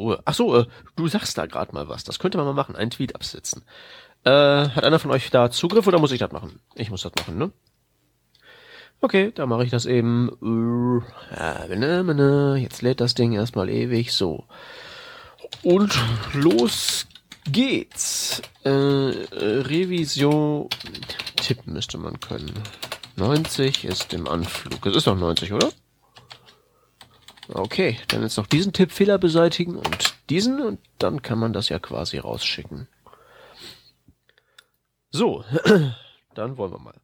Ruhe. Ach so, äh, du sagst da gerade mal was. Das könnte man mal machen. Einen Tweet absetzen. Äh, hat einer von euch da Zugriff oder muss ich das machen? Ich muss das machen, ne? Okay, dann mache ich das eben. Äh, jetzt lädt das Ding erstmal ewig so. Und los geht's. Äh, Revision. Tippen müsste man können. 90 ist im Anflug. Es ist noch 90, oder? Okay, dann jetzt noch diesen Tippfehler beseitigen und diesen und dann kann man das ja quasi rausschicken. So, dann wollen wir mal.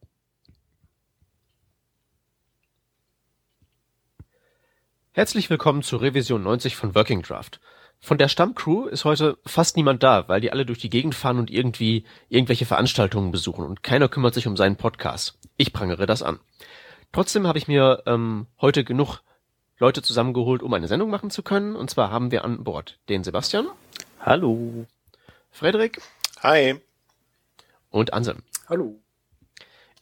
Herzlich willkommen zur Revision 90 von Working Draft. Von der Stammcrew ist heute fast niemand da, weil die alle durch die Gegend fahren und irgendwie irgendwelche Veranstaltungen besuchen und keiner kümmert sich um seinen Podcast. Ich prangere das an. Trotzdem habe ich mir ähm, heute genug Leute zusammengeholt, um eine Sendung machen zu können. Und zwar haben wir an Bord den Sebastian. Hallo. Frederik. Hi. Und Anselm. Hallo.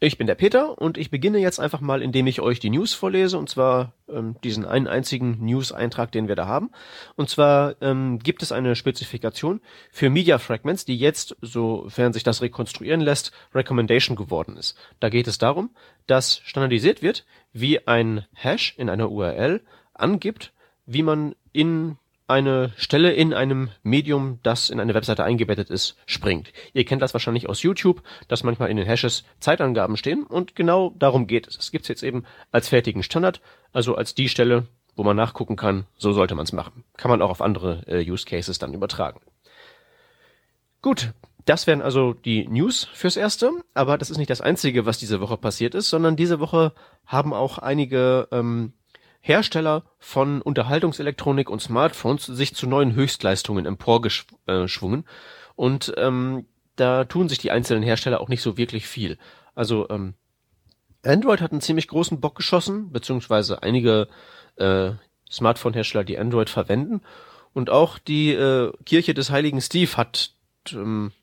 Ich bin der Peter und ich beginne jetzt einfach mal, indem ich euch die News vorlese, und zwar ähm, diesen einen einzigen News-Eintrag, den wir da haben. Und zwar ähm, gibt es eine Spezifikation für Media Fragments, die jetzt, sofern sich das rekonstruieren lässt, Recommendation geworden ist. Da geht es darum, dass standardisiert wird, wie ein Hash in einer URL angibt, wie man in eine Stelle in einem Medium, das in eine Webseite eingebettet ist, springt. Ihr kennt das wahrscheinlich aus YouTube, dass manchmal in den Hashes Zeitangaben stehen und genau darum geht es. Es gibt es jetzt eben als fertigen Standard, also als die Stelle, wo man nachgucken kann, so sollte man es machen. Kann man auch auf andere äh, Use Cases dann übertragen. Gut, das wären also die News fürs Erste, aber das ist nicht das Einzige, was diese Woche passiert ist, sondern diese Woche haben auch einige ähm, Hersteller von Unterhaltungselektronik und Smartphones sich zu neuen Höchstleistungen emporgeschwungen. Und ähm, da tun sich die einzelnen Hersteller auch nicht so wirklich viel. Also ähm, Android hat einen ziemlich großen Bock geschossen, beziehungsweise einige äh, Smartphone-Hersteller, die Android verwenden. Und auch die äh, Kirche des heiligen Steve hat ähm,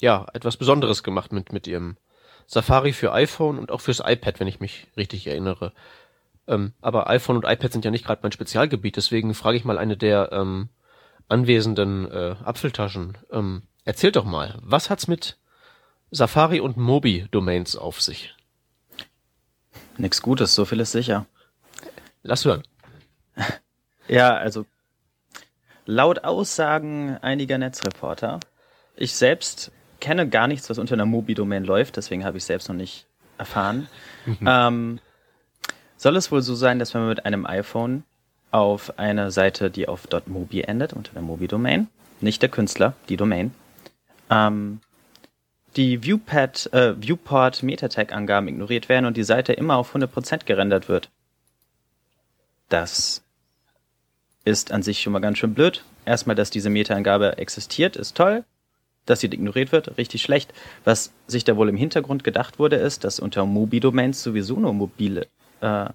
ja etwas Besonderes gemacht mit, mit ihrem Safari für iPhone und auch fürs iPad, wenn ich mich richtig erinnere. Ähm, aber iPhone und iPad sind ja nicht gerade mein Spezialgebiet, deswegen frage ich mal eine der ähm, anwesenden äh, Apfeltaschen. Ähm, erzählt doch mal, was hat's mit Safari und Mobi-Domains auf sich? Nix Gutes, so viel ist sicher. Lass hören. Ja, also laut Aussagen einiger Netzreporter, ich selbst kenne gar nichts, was unter einer Mobi-Domain läuft, deswegen habe ich selbst noch nicht erfahren. Ähm, soll es wohl so sein, dass man mit einem iPhone auf eine Seite, die auf .mobi endet, unter der Mobi-Domain, nicht der Künstler, die Domain, ähm, die Viewpad, äh, Viewport Metatag-Angaben ignoriert werden und die Seite immer auf 100% gerendert wird. Das ist an sich schon mal ganz schön blöd. Erstmal, dass diese Meta-Angabe existiert, ist toll. Dass sie ignoriert wird, richtig schlecht. Was sich da wohl im Hintergrund gedacht wurde, ist, dass unter Mobi-Domains sowieso nur mobile äh,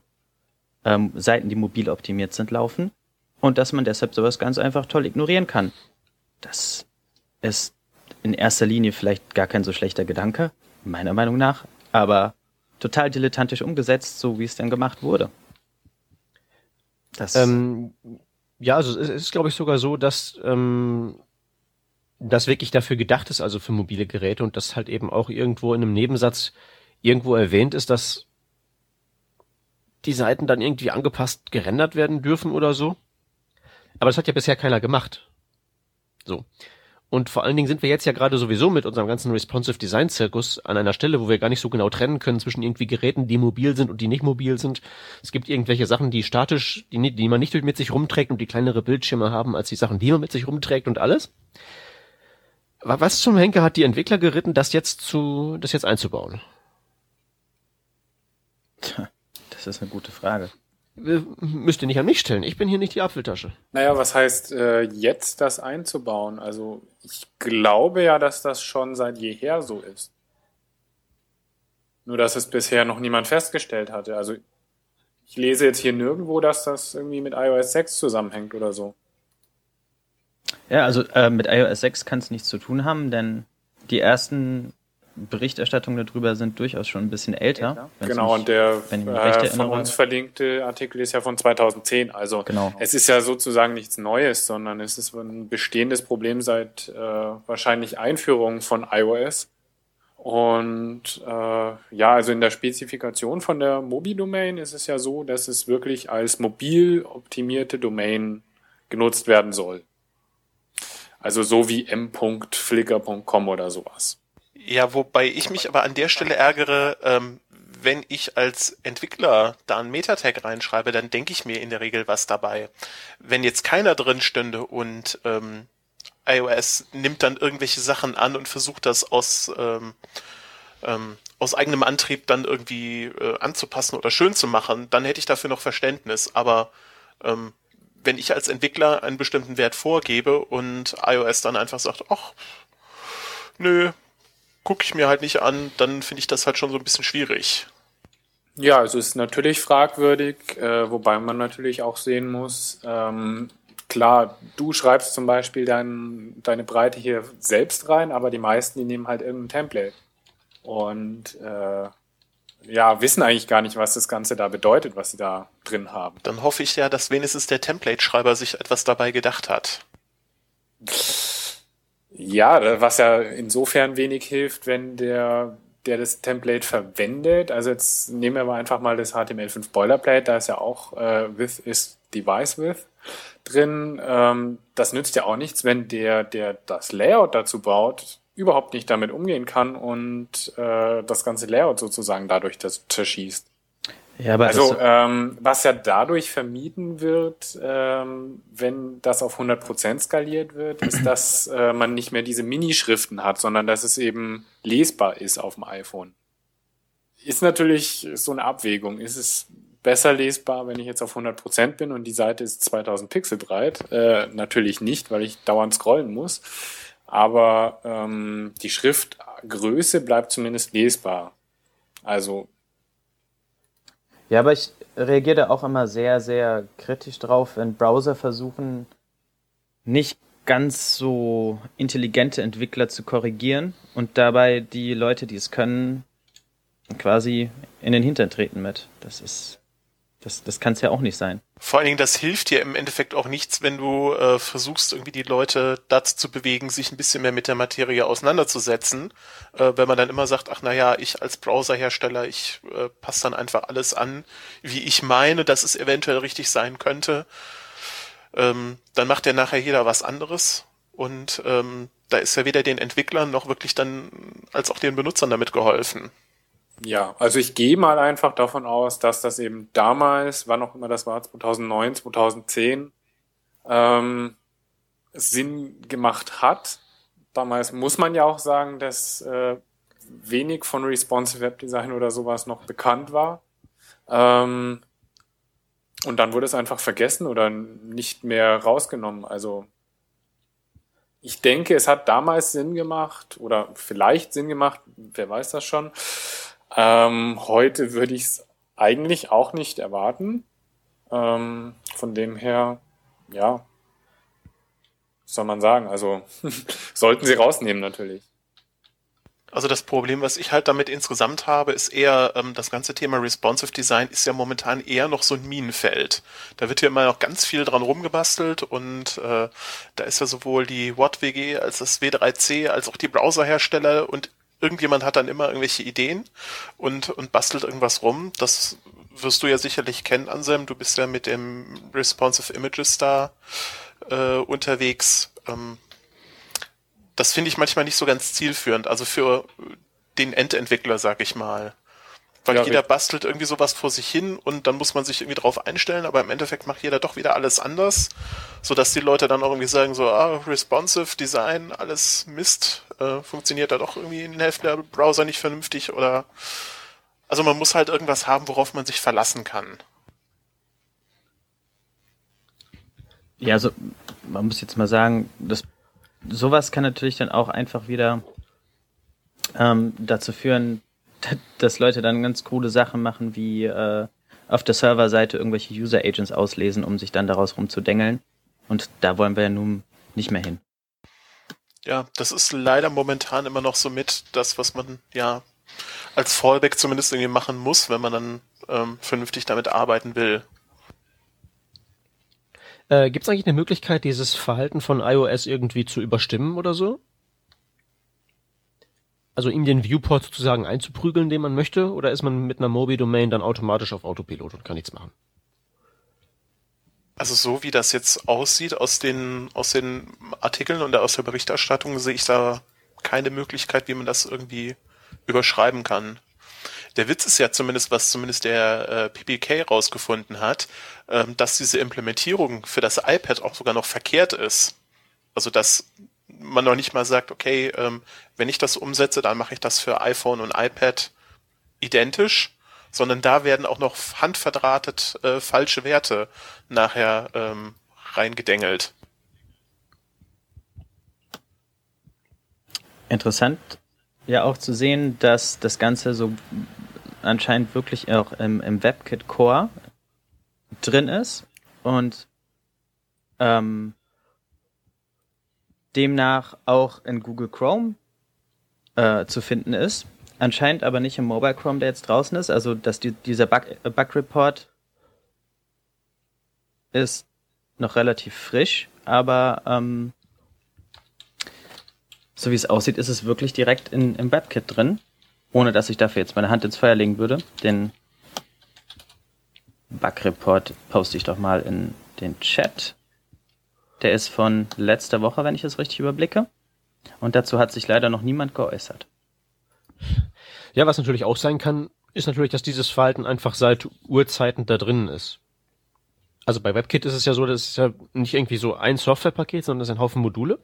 ähm, Seiten, die mobil optimiert sind, laufen und dass man deshalb sowas ganz einfach toll ignorieren kann. Das ist in erster Linie vielleicht gar kein so schlechter Gedanke, meiner Meinung nach, aber total dilettantisch umgesetzt, so wie es dann gemacht wurde. Das ähm, ja, also es ist, glaube ich, sogar so, dass ähm, das wirklich dafür gedacht ist, also für mobile Geräte und das halt eben auch irgendwo in einem Nebensatz irgendwo erwähnt ist, dass die Seiten dann irgendwie angepasst gerendert werden dürfen oder so. Aber das hat ja bisher keiner gemacht. So. Und vor allen Dingen sind wir jetzt ja gerade sowieso mit unserem ganzen Responsive Design Zirkus an einer Stelle, wo wir gar nicht so genau trennen können zwischen irgendwie Geräten, die mobil sind und die nicht mobil sind. Es gibt irgendwelche Sachen, die statisch, die, die man nicht mit sich rumträgt und die kleinere Bildschirme haben als die Sachen, die man mit sich rumträgt und alles. Was zum Henker hat die Entwickler geritten, das jetzt zu, das jetzt einzubauen? Das ist eine gute Frage. Müsst ihr nicht an mich stellen. Ich bin hier nicht die Apfeltasche. Naja, was heißt äh, jetzt das einzubauen? Also ich glaube ja, dass das schon seit jeher so ist. Nur dass es bisher noch niemand festgestellt hatte. Also ich lese jetzt hier nirgendwo, dass das irgendwie mit iOS 6 zusammenhängt oder so. Ja, also äh, mit iOS 6 kann es nichts zu tun haben, denn die ersten Berichterstattungen darüber sind durchaus schon ein bisschen älter. Genau, und der äh, von uns verlinkte Artikel ist ja von 2010. Also genau. es ist ja sozusagen nichts Neues, sondern es ist ein bestehendes Problem seit äh, wahrscheinlich Einführung von iOS. Und äh, ja, also in der Spezifikation von der Mobi-Domain ist es ja so, dass es wirklich als mobil optimierte Domain genutzt werden soll. Also so wie m.flickr.com oder sowas. Ja, wobei ich mich aber an der Stelle ärgere, ähm, wenn ich als Entwickler da einen Metatag reinschreibe, dann denke ich mir in der Regel was dabei. Wenn jetzt keiner drin stünde und ähm, iOS nimmt dann irgendwelche Sachen an und versucht das aus, ähm, ähm, aus eigenem Antrieb dann irgendwie äh, anzupassen oder schön zu machen, dann hätte ich dafür noch Verständnis. Aber ähm, wenn ich als Entwickler einen bestimmten Wert vorgebe und iOS dann einfach sagt, ach, nö, gucke ich mir halt nicht an, dann finde ich das halt schon so ein bisschen schwierig. Ja, also ist natürlich fragwürdig, äh, wobei man natürlich auch sehen muss, ähm, klar, du schreibst zum Beispiel dein, deine Breite hier selbst rein, aber die meisten, die nehmen halt irgendein Template. Und äh, ja, wissen eigentlich gar nicht, was das Ganze da bedeutet, was sie da drin haben. Dann hoffe ich ja, dass wenigstens der Template-Schreiber sich etwas dabei gedacht hat. Ja, was ja insofern wenig hilft, wenn der, der das Template verwendet, also jetzt nehmen wir mal einfach mal das HTML5 Boilerplate, da ist ja auch äh, with is device with drin. Ähm, das nützt ja auch nichts, wenn der, der das Layout dazu baut, überhaupt nicht damit umgehen kann und äh, das ganze Layout sozusagen dadurch das zerschießt. Ja, aber also ähm, was ja dadurch vermieden wird, ähm, wenn das auf 100% skaliert wird, ist, dass äh, man nicht mehr diese Minischriften hat, sondern dass es eben lesbar ist auf dem iPhone. Ist natürlich so eine Abwägung. Ist es besser lesbar, wenn ich jetzt auf 100% bin und die Seite ist 2000 Pixel breit? Äh, natürlich nicht, weil ich dauernd scrollen muss. Aber ähm, die Schriftgröße bleibt zumindest lesbar. Also. Ja, aber ich reagiere da auch immer sehr, sehr kritisch drauf, wenn Browser versuchen, nicht ganz so intelligente Entwickler zu korrigieren und dabei die Leute, die es können, quasi in den Hintern treten mit. Das ist das, das kann es ja auch nicht sein. Vor allen Dingen, das hilft dir im Endeffekt auch nichts, wenn du äh, versuchst, irgendwie die Leute dazu zu bewegen, sich ein bisschen mehr mit der Materie auseinanderzusetzen. Äh, wenn man dann immer sagt, ach naja, ich als Browserhersteller, ich äh, passe dann einfach alles an, wie ich meine, dass es eventuell richtig sein könnte. Ähm, dann macht ja nachher jeder was anderes. Und ähm, da ist ja weder den Entwicklern noch wirklich dann als auch den Benutzern damit geholfen. Ja, also ich gehe mal einfach davon aus, dass das eben damals, wann auch immer das war, 2009, 2010, ähm, Sinn gemacht hat. Damals muss man ja auch sagen, dass äh, wenig von Responsive Web Design oder sowas noch bekannt war. Ähm, und dann wurde es einfach vergessen oder nicht mehr rausgenommen. Also ich denke, es hat damals Sinn gemacht oder vielleicht Sinn gemacht, wer weiß das schon, ähm, heute würde ich es eigentlich auch nicht erwarten. Ähm, von dem her, ja, soll man sagen. Also sollten sie rausnehmen natürlich. Also das Problem, was ich halt damit insgesamt habe, ist eher, ähm, das ganze Thema Responsive Design ist ja momentan eher noch so ein Minenfeld. Da wird ja immer noch ganz viel dran rumgebastelt und äh, da ist ja sowohl die WattWG als das W3C als auch die Browserhersteller und irgendjemand hat dann immer irgendwelche Ideen und, und bastelt irgendwas rum. Das wirst du ja sicherlich kennen, Anselm. Du bist ja mit dem Responsive Images da äh, unterwegs. Ähm, das finde ich manchmal nicht so ganz zielführend. Also für den Endentwickler, sag ich mal. Weil ja, jeder bastelt irgendwie sowas vor sich hin und dann muss man sich irgendwie drauf einstellen, aber im Endeffekt macht jeder doch wieder alles anders, sodass die Leute dann auch irgendwie sagen so, ah, responsive Design, alles Mist, äh, funktioniert da doch irgendwie in den Hälfte der Browser nicht vernünftig oder also man muss halt irgendwas haben, worauf man sich verlassen kann. Ja, also man muss jetzt mal sagen, das sowas kann natürlich dann auch einfach wieder ähm, dazu führen, dass Leute dann ganz coole Sachen machen, wie äh, auf der Serverseite irgendwelche User Agents auslesen, um sich dann daraus rumzudengeln. Und da wollen wir ja nun nicht mehr hin. Ja, das ist leider momentan immer noch so mit das, was man ja als Fallback zumindest irgendwie machen muss, wenn man dann ähm, vernünftig damit arbeiten will. Äh, Gibt es eigentlich eine Möglichkeit, dieses Verhalten von iOS irgendwie zu überstimmen oder so? Also ihm den Viewport sozusagen einzuprügeln, den man möchte, oder ist man mit einer Mobi-Domain dann automatisch auf Autopilot und kann nichts machen? Also so wie das jetzt aussieht aus den, aus den Artikeln und aus der Berichterstattung, sehe ich da keine Möglichkeit, wie man das irgendwie überschreiben kann. Der Witz ist ja zumindest, was zumindest der äh, PPK rausgefunden hat, ähm, dass diese Implementierung für das iPad auch sogar noch verkehrt ist. Also dass man noch nicht mal sagt, okay, ähm, wenn ich das umsetze, dann mache ich das für iPhone und iPad identisch, sondern da werden auch noch handverdrahtet äh, falsche Werte nachher ähm, reingedengelt. Interessant ja auch zu sehen, dass das Ganze so anscheinend wirklich auch im, im WebKit Core drin ist und ähm, demnach auch in Google Chrome äh, zu finden ist. Anscheinend aber nicht im Mobile Chrome, der jetzt draußen ist. Also dass die, dieser Bug, äh, Bug Report ist noch relativ frisch, aber ähm, so wie es aussieht, ist es wirklich direkt in, im WebKit drin, ohne dass ich dafür jetzt meine Hand ins Feuer legen würde. Den Bug Report poste ich doch mal in den Chat. Der ist von letzter Woche, wenn ich es richtig überblicke. Und dazu hat sich leider noch niemand geäußert. Ja, was natürlich auch sein kann, ist natürlich, dass dieses Verhalten einfach seit Urzeiten da drinnen ist. Also bei WebKit ist es ja so, das ist ja nicht irgendwie so ein Softwarepaket, sondern das ist ein Haufen Module.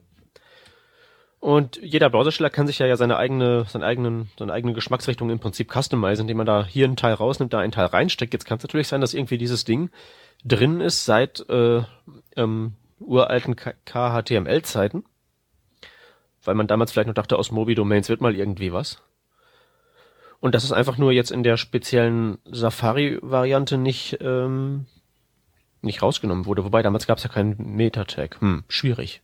Und jeder Browsersteller kann sich ja, ja seine eigene, seine eigenen, seine eigene Geschmacksrichtung im Prinzip customizen, indem man da hier einen Teil rausnimmt, da einen Teil reinsteckt. Jetzt kann es natürlich sein, dass irgendwie dieses Ding drin ist seit äh, ähm, uralten KHTML-Zeiten. Weil man damals vielleicht noch dachte, aus Mobi-Domains wird mal irgendwie was. Und das ist einfach nur jetzt in der speziellen Safari-Variante nicht, ähm, nicht rausgenommen wurde. Wobei damals gab es ja keinen Meta-Tag. Hm, schwierig.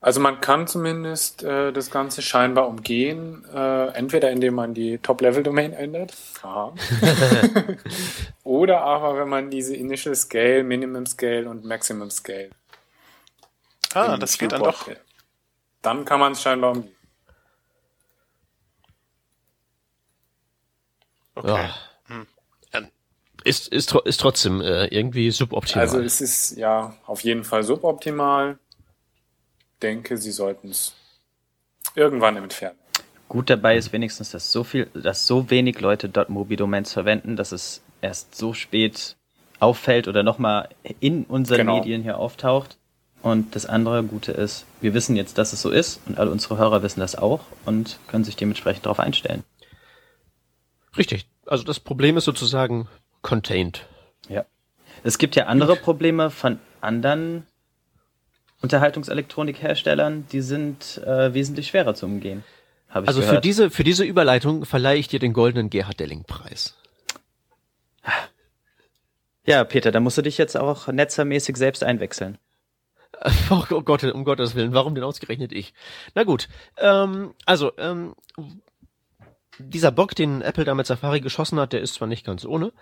Also man kann zumindest äh, das Ganze scheinbar umgehen, äh, entweder indem man die Top-Level-Domain ändert, oder aber wenn man diese Initial Scale, Minimum Scale und Maximum Scale. Ah, das geht dann doch. Hat. Dann kann man es scheinbar umgehen. Okay. Ja. Hm. Ist, ist, ist trotzdem äh, irgendwie suboptimal. Also es ist ja auf jeden Fall suboptimal denke, sie sollten es irgendwann entfernen. Gut dabei ist wenigstens, dass so viel, dass so wenig Leute dort Mobi-Domains verwenden, dass es erst so spät auffällt oder nochmal in unseren genau. Medien hier auftaucht. Und das andere Gute ist, wir wissen jetzt, dass es so ist und alle unsere Hörer wissen das auch und können sich dementsprechend darauf einstellen. Richtig. Also das Problem ist sozusagen contained. Ja. Es gibt ja andere Probleme von anderen Unterhaltungselektronikherstellern, die sind äh, wesentlich schwerer zu umgehen. Ich also gehört. für diese für diese Überleitung verleihe ich dir den goldenen Gerhard Delling Preis. Ja, Peter, da musst du dich jetzt auch netzermäßig selbst einwechseln. Oh, oh Gott, um Gottes Willen, warum denn ausgerechnet ich? Na gut, ähm, also ähm, dieser Bock, den Apple da mit Safari geschossen hat, der ist zwar nicht ganz ohne,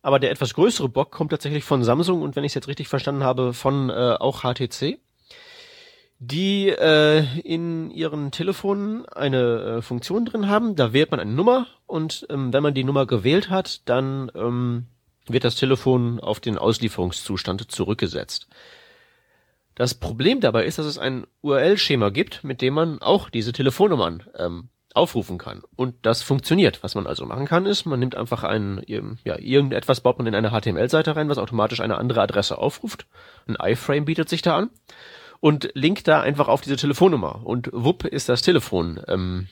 aber der etwas größere Bock kommt tatsächlich von Samsung und wenn ich es jetzt richtig verstanden habe, von äh, auch HTC die äh, in ihren Telefonen eine äh, Funktion drin haben. Da wählt man eine Nummer und ähm, wenn man die Nummer gewählt hat, dann ähm, wird das Telefon auf den Auslieferungszustand zurückgesetzt. Das Problem dabei ist, dass es ein URL-Schema gibt, mit dem man auch diese Telefonnummern ähm, aufrufen kann. Und das funktioniert. Was man also machen kann, ist, man nimmt einfach ein, ja, irgendetwas baut man in eine HTML-Seite rein, was automatisch eine andere Adresse aufruft. Ein iFrame bietet sich da an und link da einfach auf diese Telefonnummer und wupp ist das Telefon ähm,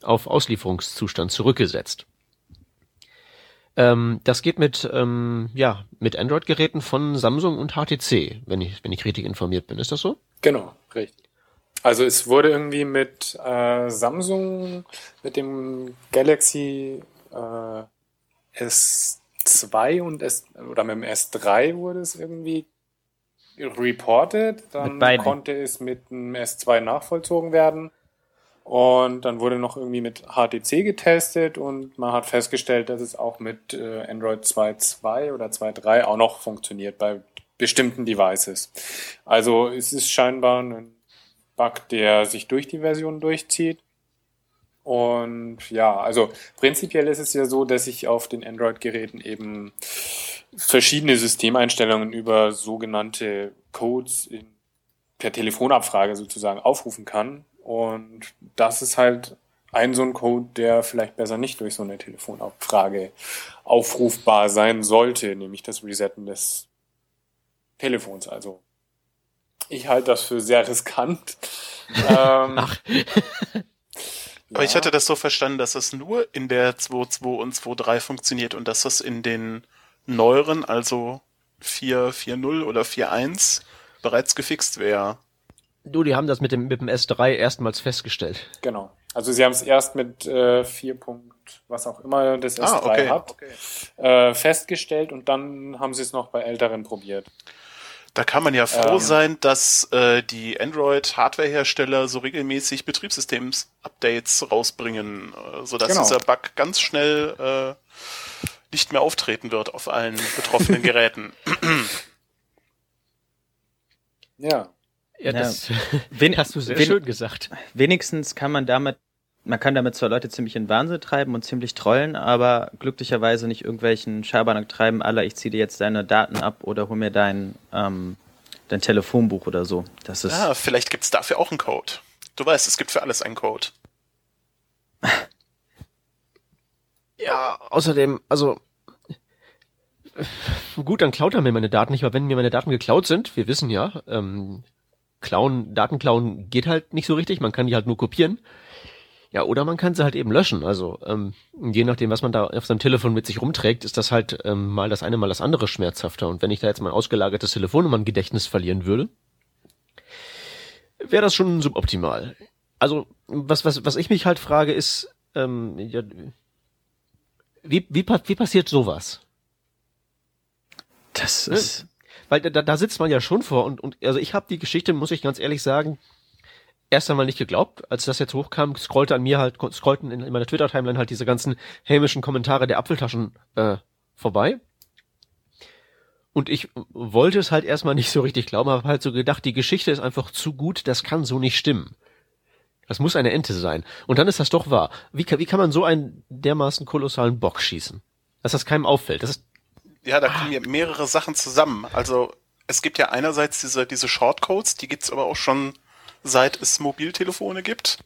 auf Auslieferungszustand zurückgesetzt. Ähm, das geht mit ähm, ja mit Android-Geräten von Samsung und HTC, wenn ich wenn ich richtig informiert bin. Ist das so? Genau, richtig. Also es wurde irgendwie mit äh, Samsung mit dem Galaxy äh, S2 und S oder mit dem S3 wurde es irgendwie reported, dann konnte es mit einem S2 nachvollzogen werden. Und dann wurde noch irgendwie mit HTC getestet und man hat festgestellt, dass es auch mit äh, Android 2.2 oder 2.3 auch noch funktioniert bei bestimmten Devices. Also es ist scheinbar ein Bug, der sich durch die Version durchzieht. Und ja, also prinzipiell ist es ja so, dass ich auf den Android-Geräten eben verschiedene Systemeinstellungen über sogenannte Codes in, per Telefonabfrage sozusagen aufrufen kann. Und das ist halt ein so ein Code, der vielleicht besser nicht durch so eine Telefonabfrage aufrufbar sein sollte, nämlich das Resetten des Telefons. Also ich halte das für sehr riskant. ähm, Ach. Aber ich hatte das so verstanden, dass das nur in der 2.2 und 2.3 funktioniert und dass das in den neueren, also 4.4.0 oder 4.1 bereits gefixt wäre. Du, die haben das mit dem, mit dem S3 erstmals festgestellt. Genau. Also sie haben es erst mit äh, 4. was auch immer das S3 ah, okay. hat, okay. Äh, festgestellt und dann haben sie es noch bei älteren probiert. Da kann man ja froh ähm, sein, dass äh, die Android-Hardware-Hersteller so regelmäßig Betriebssystems-Updates rausbringen, äh, sodass genau. dieser Bug ganz schnell äh, nicht mehr auftreten wird auf allen betroffenen Geräten. ja. Ja, das ja. Wen, hast du sehr wen, schön gesagt. Wenigstens kann man damit man kann damit zwar Leute ziemlich in Wahnsinn treiben und ziemlich trollen, aber glücklicherweise nicht irgendwelchen Schabernack treiben, aller ich ziehe dir jetzt deine Daten ab oder hol mir dein, ähm, dein Telefonbuch oder so. Das ist. Ja, vielleicht gibt's dafür auch einen Code. Du weißt, es gibt für alles einen Code. ja, außerdem, also gut, dann klaut er mir meine Daten nicht, aber wenn mir meine Daten geklaut sind, wir wissen ja, ähm, klauen, Datenklauen geht halt nicht so richtig, man kann die halt nur kopieren. Ja, oder man kann sie halt eben löschen. Also ähm, je nachdem, was man da auf seinem Telefon mit sich rumträgt, ist das halt ähm, mal das eine, mal das andere schmerzhafter. Und wenn ich da jetzt mein ausgelagertes Telefonnummern-Gedächtnis verlieren würde, wäre das schon suboptimal. Also was, was, was ich mich halt frage, ist, ähm, ja, wie, wie, wie passiert sowas? Das ne? ist. Weil da, da sitzt man ja schon vor und, und also ich habe die Geschichte, muss ich ganz ehrlich sagen, erst einmal nicht geglaubt, als das jetzt hochkam, scrollte an mir halt, scrollten in, in meiner Twitter-Timeline halt diese ganzen hämischen Kommentare der Apfeltaschen äh, vorbei. Und ich wollte es halt erstmal nicht so richtig glauben, habe halt so gedacht, die Geschichte ist einfach zu gut, das kann so nicht stimmen. Das muss eine Ente sein. Und dann ist das doch wahr. Wie kann, wie kann man so einen dermaßen kolossalen Bock schießen? Dass das keinem auffällt. Das ist, ja, da kommen ja mehrere Sachen zusammen. Also es gibt ja einerseits diese, diese Shortcodes, die gibt's aber auch schon seit es Mobiltelefone gibt.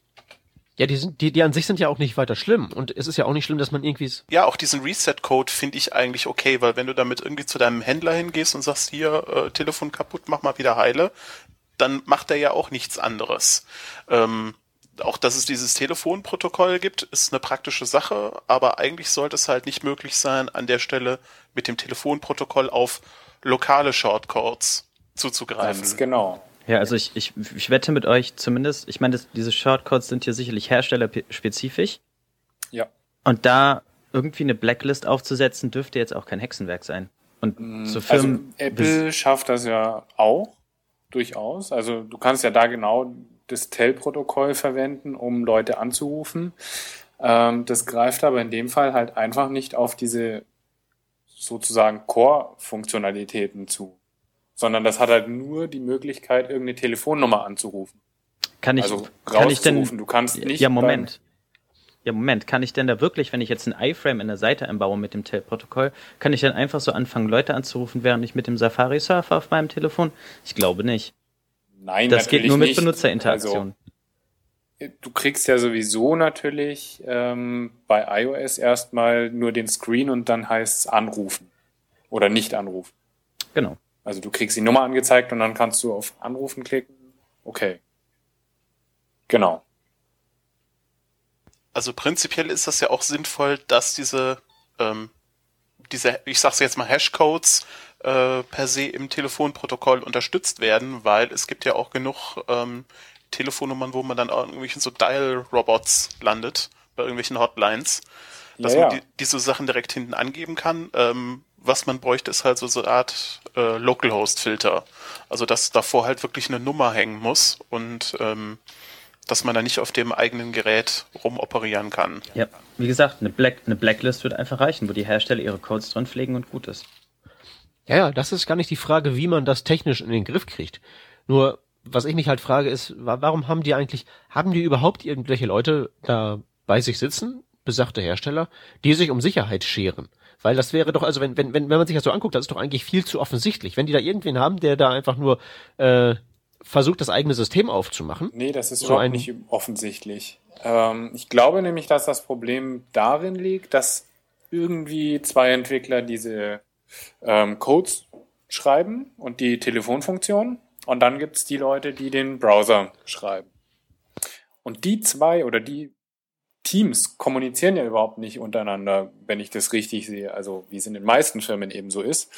Ja, die sind, die, die an sich sind ja auch nicht weiter schlimm. Und es ist ja auch nicht schlimm, dass man irgendwie. Ja, auch diesen Reset-Code finde ich eigentlich okay, weil wenn du damit irgendwie zu deinem Händler hingehst und sagst, hier, äh, Telefon kaputt, mach mal wieder heile, dann macht er ja auch nichts anderes. Ähm, auch dass es dieses Telefonprotokoll gibt, ist eine praktische Sache, aber eigentlich sollte es halt nicht möglich sein, an der Stelle mit dem Telefonprotokoll auf lokale Shortcodes zuzugreifen. Ganz genau. Ja, also ich, ich, ich wette mit euch zumindest, ich meine, diese Shortcodes sind hier sicherlich herstellerspezifisch. Ja. Und da irgendwie eine Blacklist aufzusetzen, dürfte jetzt auch kein Hexenwerk sein. Und mm, so Firmen. Also Apple schafft das ja auch durchaus. Also du kannst ja da genau das Tell-Protokoll verwenden, um Leute anzurufen. Ähm, das greift aber in dem Fall halt einfach nicht auf diese sozusagen Core-Funktionalitäten zu sondern das hat halt nur die Möglichkeit, irgendeine Telefonnummer anzurufen. Kann ich, also kann ich denn, du kannst nicht. Ja, Moment. Ja, Moment, kann ich denn da wirklich, wenn ich jetzt ein iFrame in der Seite einbaue mit dem Protokoll, kann ich dann einfach so anfangen, Leute anzurufen, während ich mit dem Safari surfe auf meinem Telefon? Ich glaube nicht. Nein, das geht nur mit nicht. Benutzerinteraktion. Also, du kriegst ja sowieso natürlich ähm, bei iOS erstmal nur den Screen und dann heißt es anrufen oder nicht anrufen. Genau. Also du kriegst die Nummer angezeigt und dann kannst du auf Anrufen klicken. Okay. Genau. Also prinzipiell ist das ja auch sinnvoll, dass diese, ähm, diese, ich sag's jetzt mal, Hashcodes äh, per se im Telefonprotokoll unterstützt werden, weil es gibt ja auch genug ähm, Telefonnummern, wo man dann auch irgendwelchen so Dial-Robots landet, bei irgendwelchen Hotlines, dass ja, ja. man die, diese Sachen direkt hinten angeben kann. Ähm, was man bräuchte, ist halt so, so eine Art äh, Localhost-Filter. Also dass davor halt wirklich eine Nummer hängen muss und ähm, dass man da nicht auf dem eigenen Gerät rumoperieren kann. Ja, wie gesagt, eine, Black, eine Blacklist wird einfach reichen, wo die Hersteller ihre Codes drin pflegen und gut ist. Ja, ja, das ist gar nicht die Frage, wie man das technisch in den Griff kriegt. Nur, was ich mich halt frage, ist, warum haben die eigentlich, haben die überhaupt irgendwelche Leute da bei sich sitzen, besagte Hersteller, die sich um Sicherheit scheren? Weil das wäre doch, also wenn, wenn, wenn, wenn man sich das so anguckt, das ist doch eigentlich viel zu offensichtlich. Wenn die da irgendwen haben, der da einfach nur äh, versucht, das eigene System aufzumachen. Nee, das ist So überhaupt ein- nicht offensichtlich. Ähm, ich glaube nämlich, dass das Problem darin liegt, dass irgendwie zwei Entwickler diese ähm, Codes schreiben und die Telefonfunktion und dann gibt's die Leute, die den Browser schreiben. Und die zwei oder die Teams kommunizieren ja überhaupt nicht untereinander, wenn ich das richtig sehe, also wie es in den meisten Firmen eben so ist.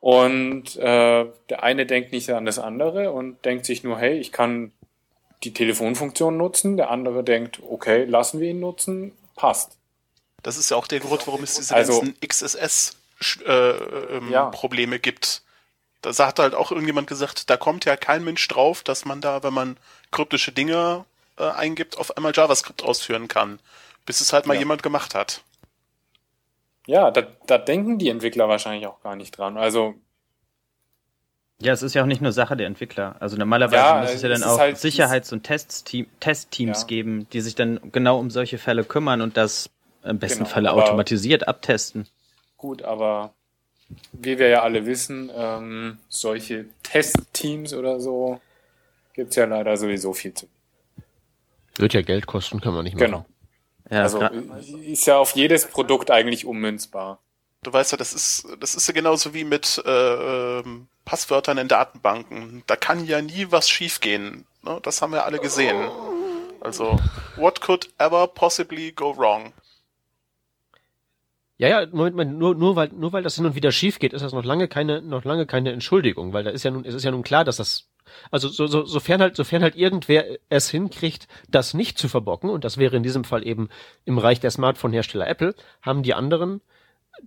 Und äh, der eine denkt nicht an das andere und denkt sich nur, hey, ich kann die Telefonfunktion nutzen, der andere denkt, okay, lassen wir ihn nutzen, passt. Das ist ja auch der Grund, warum es diese Also- ganzen XSS-Probleme Ja. äh, Probleme gibt. Da hat halt auch irgendjemand gesagt, da kommt ja kein Mensch drauf, dass man da, wenn man kryptische Dinge äh, eingibt, auf einmal JavaScript ausführen kann. Bis es halt mal Ja. jemand gemacht hat. Ja, da, da denken die Entwickler wahrscheinlich auch gar nicht dran. Also Ja, es ist ja auch nicht nur Sache der Entwickler. Also normalerweise Ja, muss es ja es dann auch halt- Sicherheits- und Testteam, Testteams Ja. geben, die sich dann genau um solche Fälle kümmern und das im besten Genau, Falle automatisiert abtesten. gut, aber wie wir ja alle wissen, ähm, solche Testteams oder so gibt's ja leider sowieso viel zu. Wird ja Geld kosten, kann man nicht machen. Genau. Ja, Also ist ja auf jedes Produkt eigentlich ummünzbar. Du weißt ja, das ist, das ist ja genauso wie mit äh, ähm, Passwörtern in Datenbanken. Da kann ja nie was schiefgehen. Ne? Das haben wir alle gesehen. Also, what could ever possibly go wrong? Ja, ja, Moment mal, nur, nur weil, nur weil das hin und wieder schief geht, ist das noch lange keine, noch lange keine Entschuldigung, weil da ist ja nun, es ist ja nun klar, dass das, also so, so, sofern halt, sofern halt irgendwer es hinkriegt, das nicht zu verbocken, und das wäre in diesem Fall eben im Bereich der Smartphone-Hersteller Apple, haben die anderen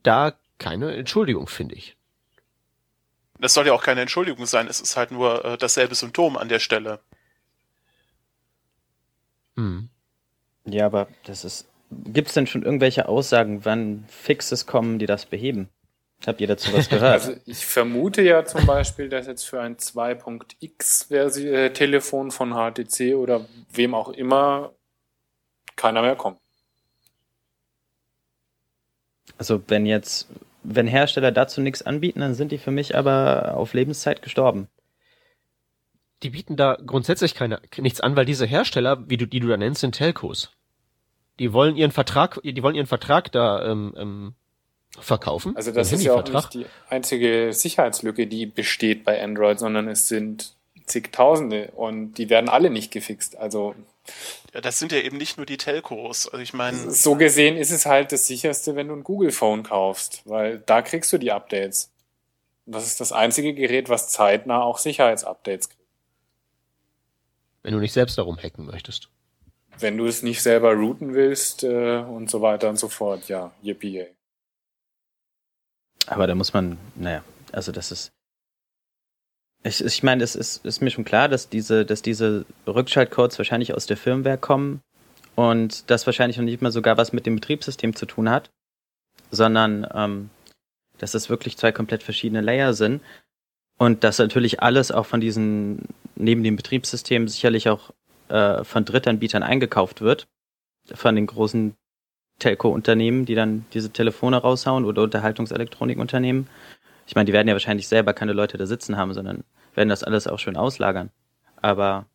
da keine Entschuldigung, finde ich. Das soll ja auch keine Entschuldigung sein, es ist halt nur äh, dasselbe Symptom an der Stelle. Hm. ja, aber das ist. Gibt es denn schon irgendwelche Aussagen, wann Fixes kommen, die das beheben? Habt ihr dazu was gehört? Also ich vermute ja zum Beispiel, dass jetzt für ein 2.x Versi- äh, Telefon von HTC oder wem auch immer keiner mehr kommt. Also wenn jetzt, wenn Hersteller dazu nichts anbieten, dann sind die für mich aber auf Lebenszeit gestorben. Die bieten da grundsätzlich keine, nichts an, weil diese Hersteller, wie du, die du da nennst, sind Telcos. Die wollen ihren Vertrag, die wollen ihren Vertrag da ähm, ähm, verkaufen. Also das ist ja auch nicht die einzige Sicherheitslücke, die besteht bei Android, sondern es sind zigtausende und die werden alle nicht gefixt. Also Ja, das sind ja eben nicht nur die Telcos. Also ich meine, so gesehen ist es halt das sicherste, wenn du ein Google Phone kaufst, weil da kriegst du die Updates. Und das ist das einzige Gerät, was zeitnah auch Sicherheitsupdates kriegt. wenn du nicht selbst darum hacken möchtest. Wenn du es nicht selber routen willst äh, und so weiter und so fort, ja, yippie. Aber da muss man, naja, also das ist. Ich, ich meine, es ist, ist mir schon klar, dass diese, dass diese Rückschaltcodes wahrscheinlich aus der Firmware kommen und das wahrscheinlich noch nicht mal sogar was mit dem Betriebssystem zu tun hat, sondern ähm, dass das wirklich zwei komplett verschiedene Layer sind und dass natürlich alles auch von diesen, neben dem Betriebssystem sicherlich auch äh, von Drittanbietern eingekauft wird, von den großen Telco-Unternehmen, die dann diese Telefone raushauen oder Unterhaltungselektronikunternehmen. Ich meine, die werden ja wahrscheinlich selber keine Leute da sitzen haben, sondern werden das alles auch schön auslagern. Aber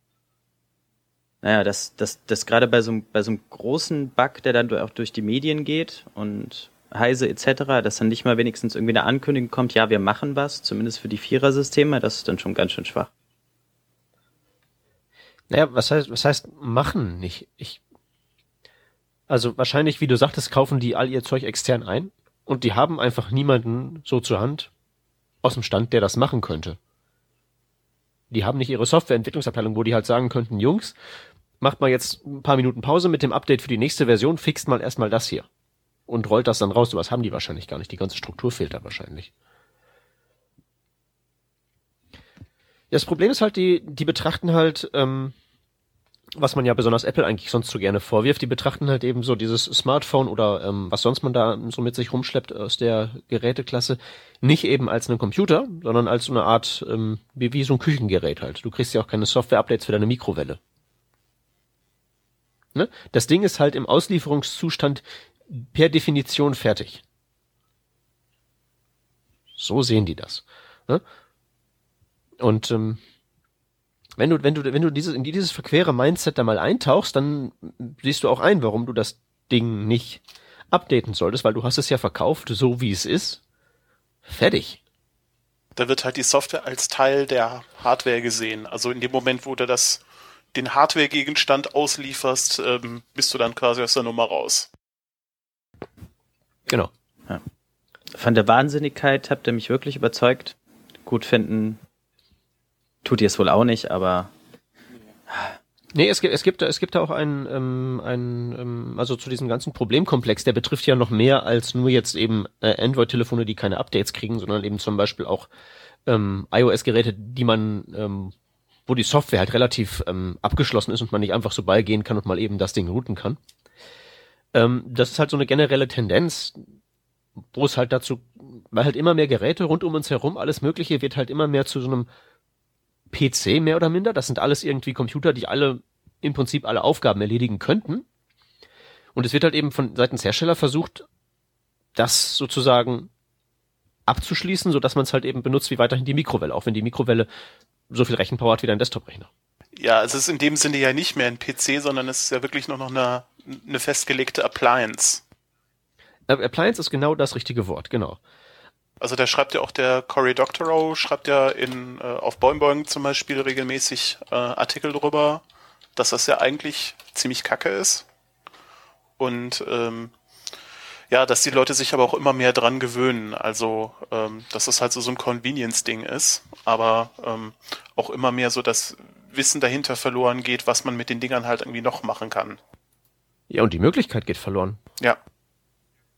naja, das, das, das gerade bei so, einem- bei so einem großen Bug, der dann auch durch die Medien geht und Heise etc., dass dann nicht mal wenigstens irgendwie eine Ankündigung kommt, ja, wir machen was, zumindest für die Vierer-Systeme, das ist dann schon ganz schön schwach. Naja, was heißt, was heißt machen nicht? Ich, also wahrscheinlich, wie du sagtest, kaufen die all ihr Zeug extern ein und die haben einfach niemanden so zur Hand aus dem Stand, der das machen könnte. Die haben nicht ihre Softwareentwicklungsabteilung, wo die halt sagen könnten, Jungs, macht mal jetzt ein paar Minuten Pause mit dem Update für die nächste Version, fixt mal erstmal das hier. Und rollt das dann raus. Sowas haben die wahrscheinlich gar nicht. Die ganze Struktur fehlt da wahrscheinlich. Das Problem ist halt, die, die betrachten halt, ähm, was man ja besonders Apple eigentlich sonst so gerne vorwirft, die betrachten halt eben so dieses Smartphone oder ähm, was sonst man da so mit sich rumschleppt aus der Geräteklasse nicht eben als einen Computer, sondern als so eine Art, ähm, wie, wie so ein Küchengerät halt. Du kriegst ja auch keine Software-Updates für deine Mikrowelle. Ne? Das Ding ist halt im Auslieferungszustand per Definition fertig. So sehen die das. Ne? Und ähm, wenn du, wenn du, wenn du dieses, in dieses verquere Mindset da mal eintauchst, dann siehst du auch ein, warum du das Ding nicht updaten solltest, weil du hast es ja verkauft, so wie es ist. Fertig. Da wird halt die Software als Teil der Hardware gesehen. Also in dem Moment, wo du das, den Hardware-Gegenstand auslieferst, ähm, bist du dann quasi aus der Nummer raus. Genau. Ja. Von der Wahnsinnigkeit habt ihr mich wirklich überzeugt. Gut finden tut ihr es wohl auch nicht, aber. Nee, es gibt, es gibt, es gibt da auch einen, ähm, einen ähm, also zu diesem ganzen Problemkomplex, der betrifft ja noch mehr als nur jetzt eben äh, Android-Telefone, die keine Updates kriegen, sondern eben zum Beispiel auch ähm, iOS-Geräte, die man, ähm, wo die Software halt relativ ähm, abgeschlossen ist und man nicht einfach so beigehen kann und mal eben das Ding routen kann. Ähm, das ist halt so eine generelle Tendenz, wo es halt dazu, weil halt immer mehr Geräte rund um uns herum, alles Mögliche wird halt immer mehr zu so einem PC mehr oder minder. Das sind alles irgendwie Computer, die alle im Prinzip alle Aufgaben erledigen könnten. Und es wird halt eben von seitens Hersteller versucht, das sozusagen abzuschließen, so dass man es halt eben benutzt wie weiterhin die Mikrowelle, auch wenn die Mikrowelle so viel Rechenpower hat wie dein Desktop-Rechner. Ja, es ist in dem Sinne ja nicht mehr ein PC, sondern es ist ja wirklich nur noch eine, eine festgelegte Appliance. Äh, Appliance ist genau das richtige Wort, genau. Also da schreibt ja auch der Cory Doctorow, schreibt ja in, äh, auf Boing zum Beispiel regelmäßig äh, Artikel drüber, dass das ja eigentlich ziemlich kacke ist. Und ähm, ja, dass die Leute sich aber auch immer mehr dran gewöhnen. Also, ähm, dass das halt so, so ein Convenience-Ding ist, aber ähm, auch immer mehr so das Wissen dahinter verloren geht, was man mit den Dingern halt irgendwie noch machen kann. Ja, und die Möglichkeit geht verloren. Ja.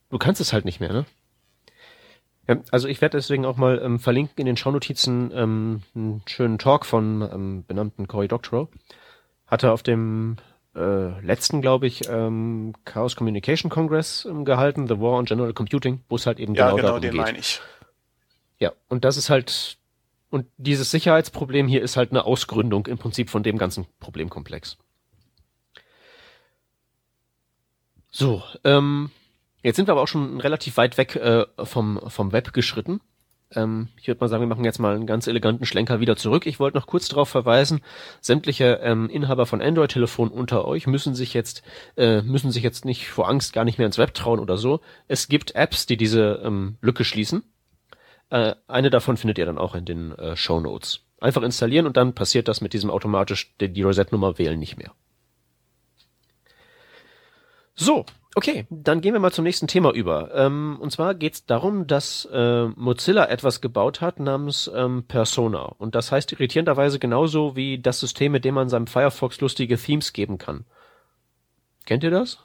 Du kannst es halt nicht mehr, ne? Ja, also ich werde deswegen auch mal ähm, verlinken in den Shownotizen ähm, einen schönen Talk von ähm, benannten Cory Doctorow. Hatte auf dem äh, letzten, glaube ich, ähm, Chaos Communication Congress ähm, gehalten, The War on General Computing, wo es halt eben ja, genau, genau darum den geht. meine ich. Ja, und das ist halt, und dieses Sicherheitsproblem hier ist halt eine Ausgründung im Prinzip von dem ganzen Problemkomplex. So, ähm, Jetzt sind wir aber auch schon relativ weit weg äh, vom, vom Web geschritten. Ähm, ich würde mal sagen, wir machen jetzt mal einen ganz eleganten Schlenker wieder zurück. Ich wollte noch kurz darauf verweisen, sämtliche ähm, Inhaber von Android-Telefonen unter euch müssen sich jetzt äh, müssen sich jetzt nicht vor Angst gar nicht mehr ins Web trauen oder so. Es gibt Apps, die diese ähm, Lücke schließen. Äh, eine davon findet ihr dann auch in den äh, Show Notes. Einfach installieren und dann passiert das mit diesem automatisch die, die Reset-Nummer wählen nicht mehr. So, Okay, dann gehen wir mal zum nächsten Thema über. Ähm, und zwar geht es darum, dass äh, Mozilla etwas gebaut hat namens ähm, Persona. Und das heißt irritierenderweise genauso wie das System, mit dem man seinem Firefox lustige Themes geben kann. Kennt ihr das?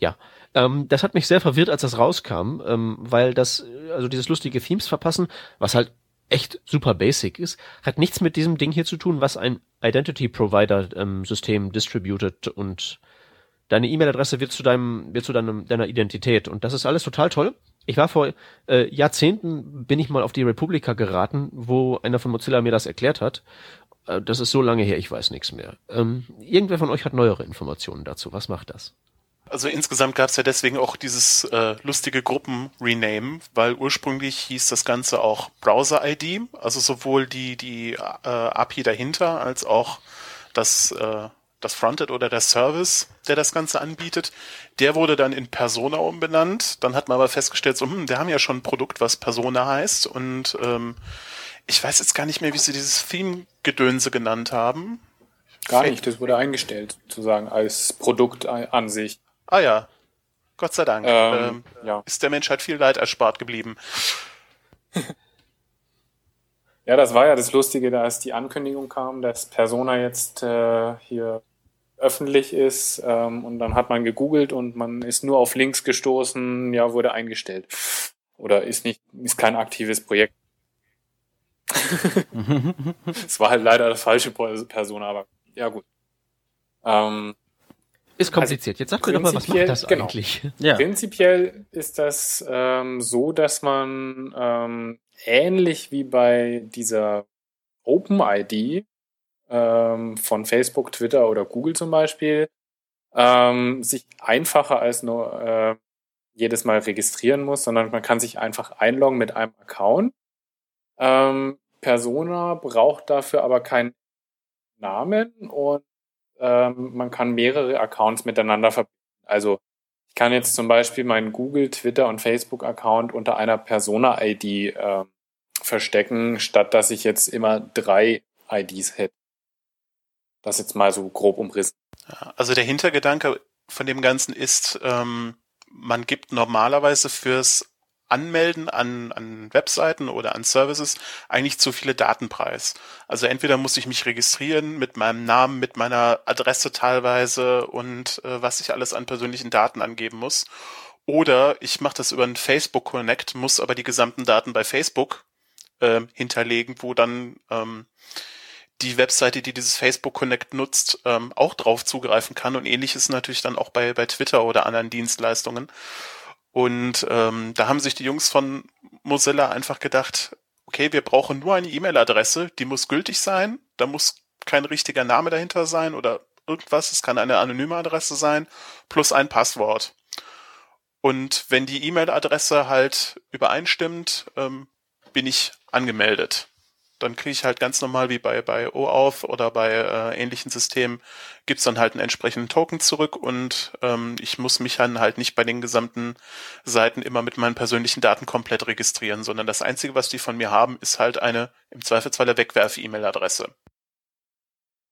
Ja. Ähm, das hat mich sehr verwirrt, als das rauskam, ähm, weil das, also dieses lustige Themes verpassen, was halt echt super basic ist, hat nichts mit diesem Ding hier zu tun, was ein Identity Provider ähm, System distributed und deine E-Mail-Adresse wird zu deinem, wird zu deinem, deiner Identität. Und das ist alles total toll. Ich war vor äh, Jahrzehnten, bin ich mal auf die Republika geraten, wo einer von Mozilla mir das erklärt hat. Äh, das ist so lange her, ich weiß nichts mehr. Ähm, irgendwer von euch hat neuere Informationen dazu. Was macht das? Also insgesamt gab es ja deswegen auch dieses äh, lustige Gruppen-Rename, weil ursprünglich hieß das Ganze auch Browser-ID, also sowohl die, die äh, API dahinter als auch das äh, das Frontend oder der Service, der das Ganze anbietet, der wurde dann in Persona umbenannt. Dann hat man aber festgestellt, so, hm, wir haben ja schon ein Produkt, was Persona heißt. Und ähm, ich weiß jetzt gar nicht mehr, wie sie dieses Theme-Gedönse genannt haben. Gar nicht, das wurde eingestellt, sozusagen, als Produkt an sich. Ah ja, Gott sei Dank. Ähm, ähm, ja. Ist der Menschheit viel Leid erspart geblieben. Ja, das war ja das Lustige, da als die Ankündigung kam, dass Persona jetzt äh, hier öffentlich ist ähm, und dann hat man gegoogelt und man ist nur auf Links gestoßen, ja, wurde eingestellt. Oder ist nicht, ist kein aktives Projekt. Es war halt leider das falsche Person, aber ja gut. Ähm, Ist kompliziert. Jetzt sag mir doch mal, was macht das genau. eigentlich? Ja. Prinzipiell ist das ähm, so, dass man ähm, ähnlich wie bei dieser OpenID ähm, von Facebook, Twitter oder Google zum Beispiel ähm, sich einfacher als nur äh, jedes Mal registrieren muss, sondern man kann sich einfach einloggen mit einem Account. Ähm, Persona braucht dafür aber keinen Namen und ähm, man kann mehrere Accounts miteinander verbinden. Also ich kann jetzt zum Beispiel meinen Google, Twitter und Facebook-Account unter einer Persona-ID äh, verstecken, statt dass ich jetzt immer drei IDs hätte. Das jetzt mal so grob umrissen. Also der Hintergedanke von dem Ganzen ist, ähm, man gibt normalerweise fürs Anmelden an, an Webseiten oder an Services eigentlich zu viele Datenpreis. Also entweder muss ich mich registrieren mit meinem Namen, mit meiner Adresse teilweise und äh, was ich alles an persönlichen Daten angeben muss. Oder ich mache das über einen Facebook Connect, muss aber die gesamten Daten bei Facebook äh, hinterlegen, wo dann ähm, die Webseite, die dieses Facebook Connect nutzt, ähm, auch drauf zugreifen kann. Und ähnliches natürlich dann auch bei, bei Twitter oder anderen Dienstleistungen. Und ähm, da haben sich die Jungs von Mozilla einfach gedacht, okay, wir brauchen nur eine E-Mail-Adresse, die muss gültig sein, da muss kein richtiger Name dahinter sein oder irgendwas, es kann eine anonyme Adresse sein, plus ein Passwort. Und wenn die E-Mail-Adresse halt übereinstimmt, ähm, bin ich angemeldet dann kriege ich halt ganz normal wie bei, bei OAuth oder bei äh, ähnlichen Systemen, gibt's dann halt einen entsprechenden Token zurück und ähm, ich muss mich dann halt nicht bei den gesamten Seiten immer mit meinen persönlichen Daten komplett registrieren, sondern das Einzige, was die von mir haben, ist halt eine im Zweifelsfall Wegwerf-E-Mail-Adresse.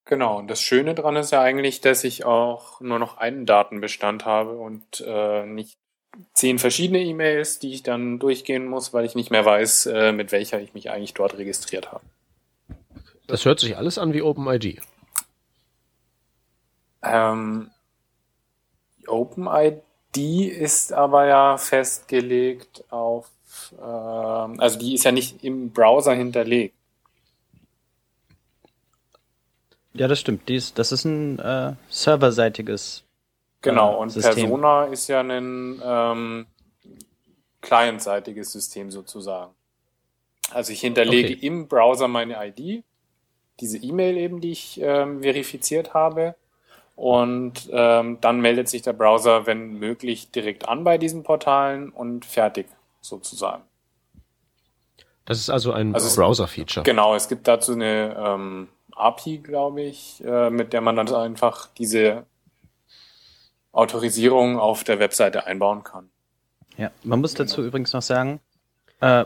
Genau, und das Schöne dran ist ja eigentlich, dass ich auch nur noch einen Datenbestand habe und äh, nicht zehn verschiedene E-Mails, die ich dann durchgehen muss, weil ich nicht mehr weiß, äh, mit welcher ich mich eigentlich dort registriert habe. Das hört sich alles an wie OpenID. Ähm, OpenID ist aber ja festgelegt auf, ähm, also die ist ja nicht im Browser hinterlegt. Ja, das stimmt. Dies, das ist ein äh, serverseitiges Genau, und System. Persona ist ja ein ähm, clientseitiges System sozusagen. Also ich hinterlege Okay. im Browser meine ID, diese E-Mail eben, die ich ähm, verifiziert habe. Und ähm, dann meldet sich der Browser, wenn möglich, direkt an bei diesen Portalen und fertig sozusagen. Das ist also ein Also Browser-Feature. Genau, es gibt dazu eine ähm, API, glaube ich, äh, mit der man dann einfach diese Autorisierung auf der Webseite einbauen kann. Ja, man muss dazu übrigens noch sagen, äh,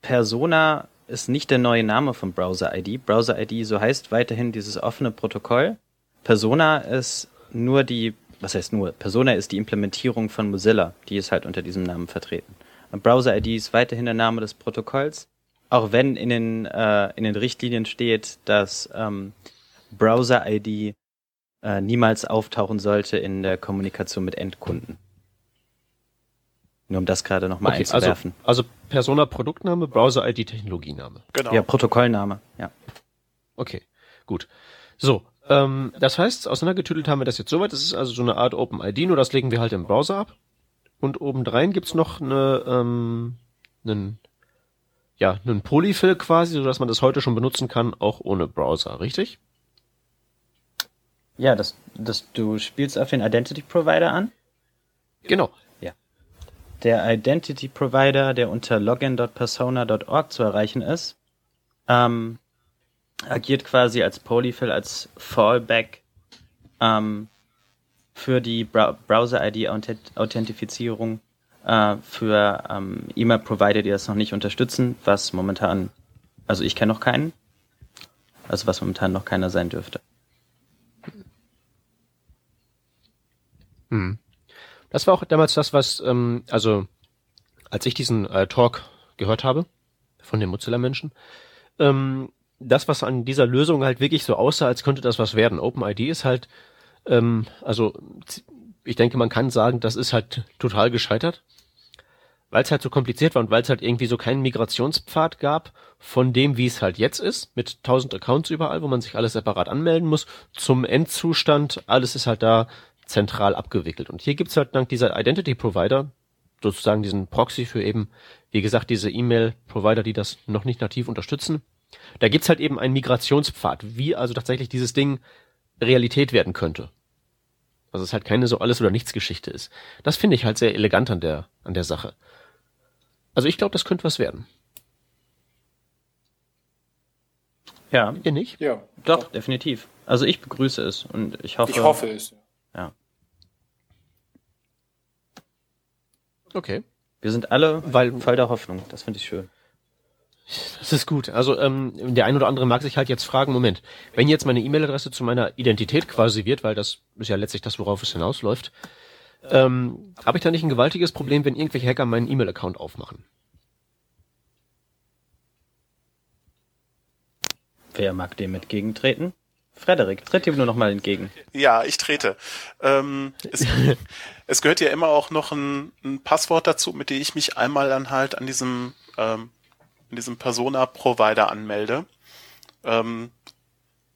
Persona ist nicht der neue Name von Browser ID. Browser ID, so heißt weiterhin dieses offene Protokoll. Persona ist nur die, was heißt nur? Persona ist die Implementierung von Mozilla. Die ist halt unter diesem Namen vertreten. Und Browser ID ist weiterhin der Name des Protokolls. Auch wenn in den, äh, in den Richtlinien steht, dass ähm, Browser ID äh, niemals auftauchen sollte in der Kommunikation mit Endkunden. Nur um das gerade nochmal Okay, also, einzuwerfen. also Persona Produktname, Browser ID Technologiename. Genau. Ja, Protokollname, ja. Okay, gut. So, ähm, das heißt, auseinandergetüdelt haben wir das jetzt soweit. Das ist also so eine Art OpenID, nur das legen wir halt im Browser ab. Und obendrein gibt's noch eine, ähm, einen, ja, einen Polyfill quasi, sodass man das heute schon benutzen kann, auch ohne Browser, richtig? Ja, das, das, du spielst auf den Identity Provider an. Genau. Der Identity Provider, der unter login.persona.org zu erreichen ist, ähm, agiert quasi als Polyfill, als Fallback ähm, für die Browser-ID-Authentifizierung äh, für ähm, E-Mail-Provider, die das noch nicht unterstützen, was momentan, also ich kenne noch keinen, also was momentan noch keiner sein dürfte. Hm. Das war auch damals das, was, ähm, also als ich diesen äh, Talk gehört habe von den Mozilla-Menschen, ähm, das, was an dieser Lösung halt wirklich so aussah, als könnte das was werden. OpenID ist halt, ähm, also ich denke, man kann sagen, das ist halt total gescheitert, weil es halt so kompliziert war und weil es halt irgendwie so keinen Migrationspfad gab von dem, wie es halt jetzt ist, mit tausend Accounts überall, wo man sich alles separat anmelden muss, zum Endzustand, alles ist halt da zentral abgewickelt. Und hier gibt's halt dank dieser Identity Provider, sozusagen diesen Proxy für eben, wie gesagt, diese E-Mail-Provider, die das noch nicht nativ unterstützen. Da gibt's halt eben einen Migrationspfad, wie also tatsächlich dieses Ding Realität werden könnte. Also es halt keine so alles oder nichts Geschichte ist. Das finde ich halt sehr elegant an der, an der Sache. Also ich glaube, das könnte was werden. Ja, Ihr nicht? Ja, doch, definitiv. Also ich begrüße es und ich hoffe. ich hoffe es. Ja. Okay. Wir sind alle Weil- voll der Hoffnung. Das finde ich schön. Das ist gut. Also ähm, der ein oder andere mag sich halt jetzt fragen, Moment, wenn jetzt meine E-Mail-Adresse zu meiner Identität quasi wird, weil das ist ja letztlich das, worauf es hinausläuft, ähm, habe ich da nicht ein gewaltiges Problem, wenn irgendwelche Hacker meinen E-Mail-Account aufmachen? Wer mag dem entgegentreten? Frederik, tritt ihm nur noch mal entgegen. Ja, ich trete. Ähm, es, gehört ja immer auch noch ein, ein Passwort dazu, mit dem ich mich einmal dann halt an diesem, ähm, an diesem Persona-Provider anmelde. Ähm,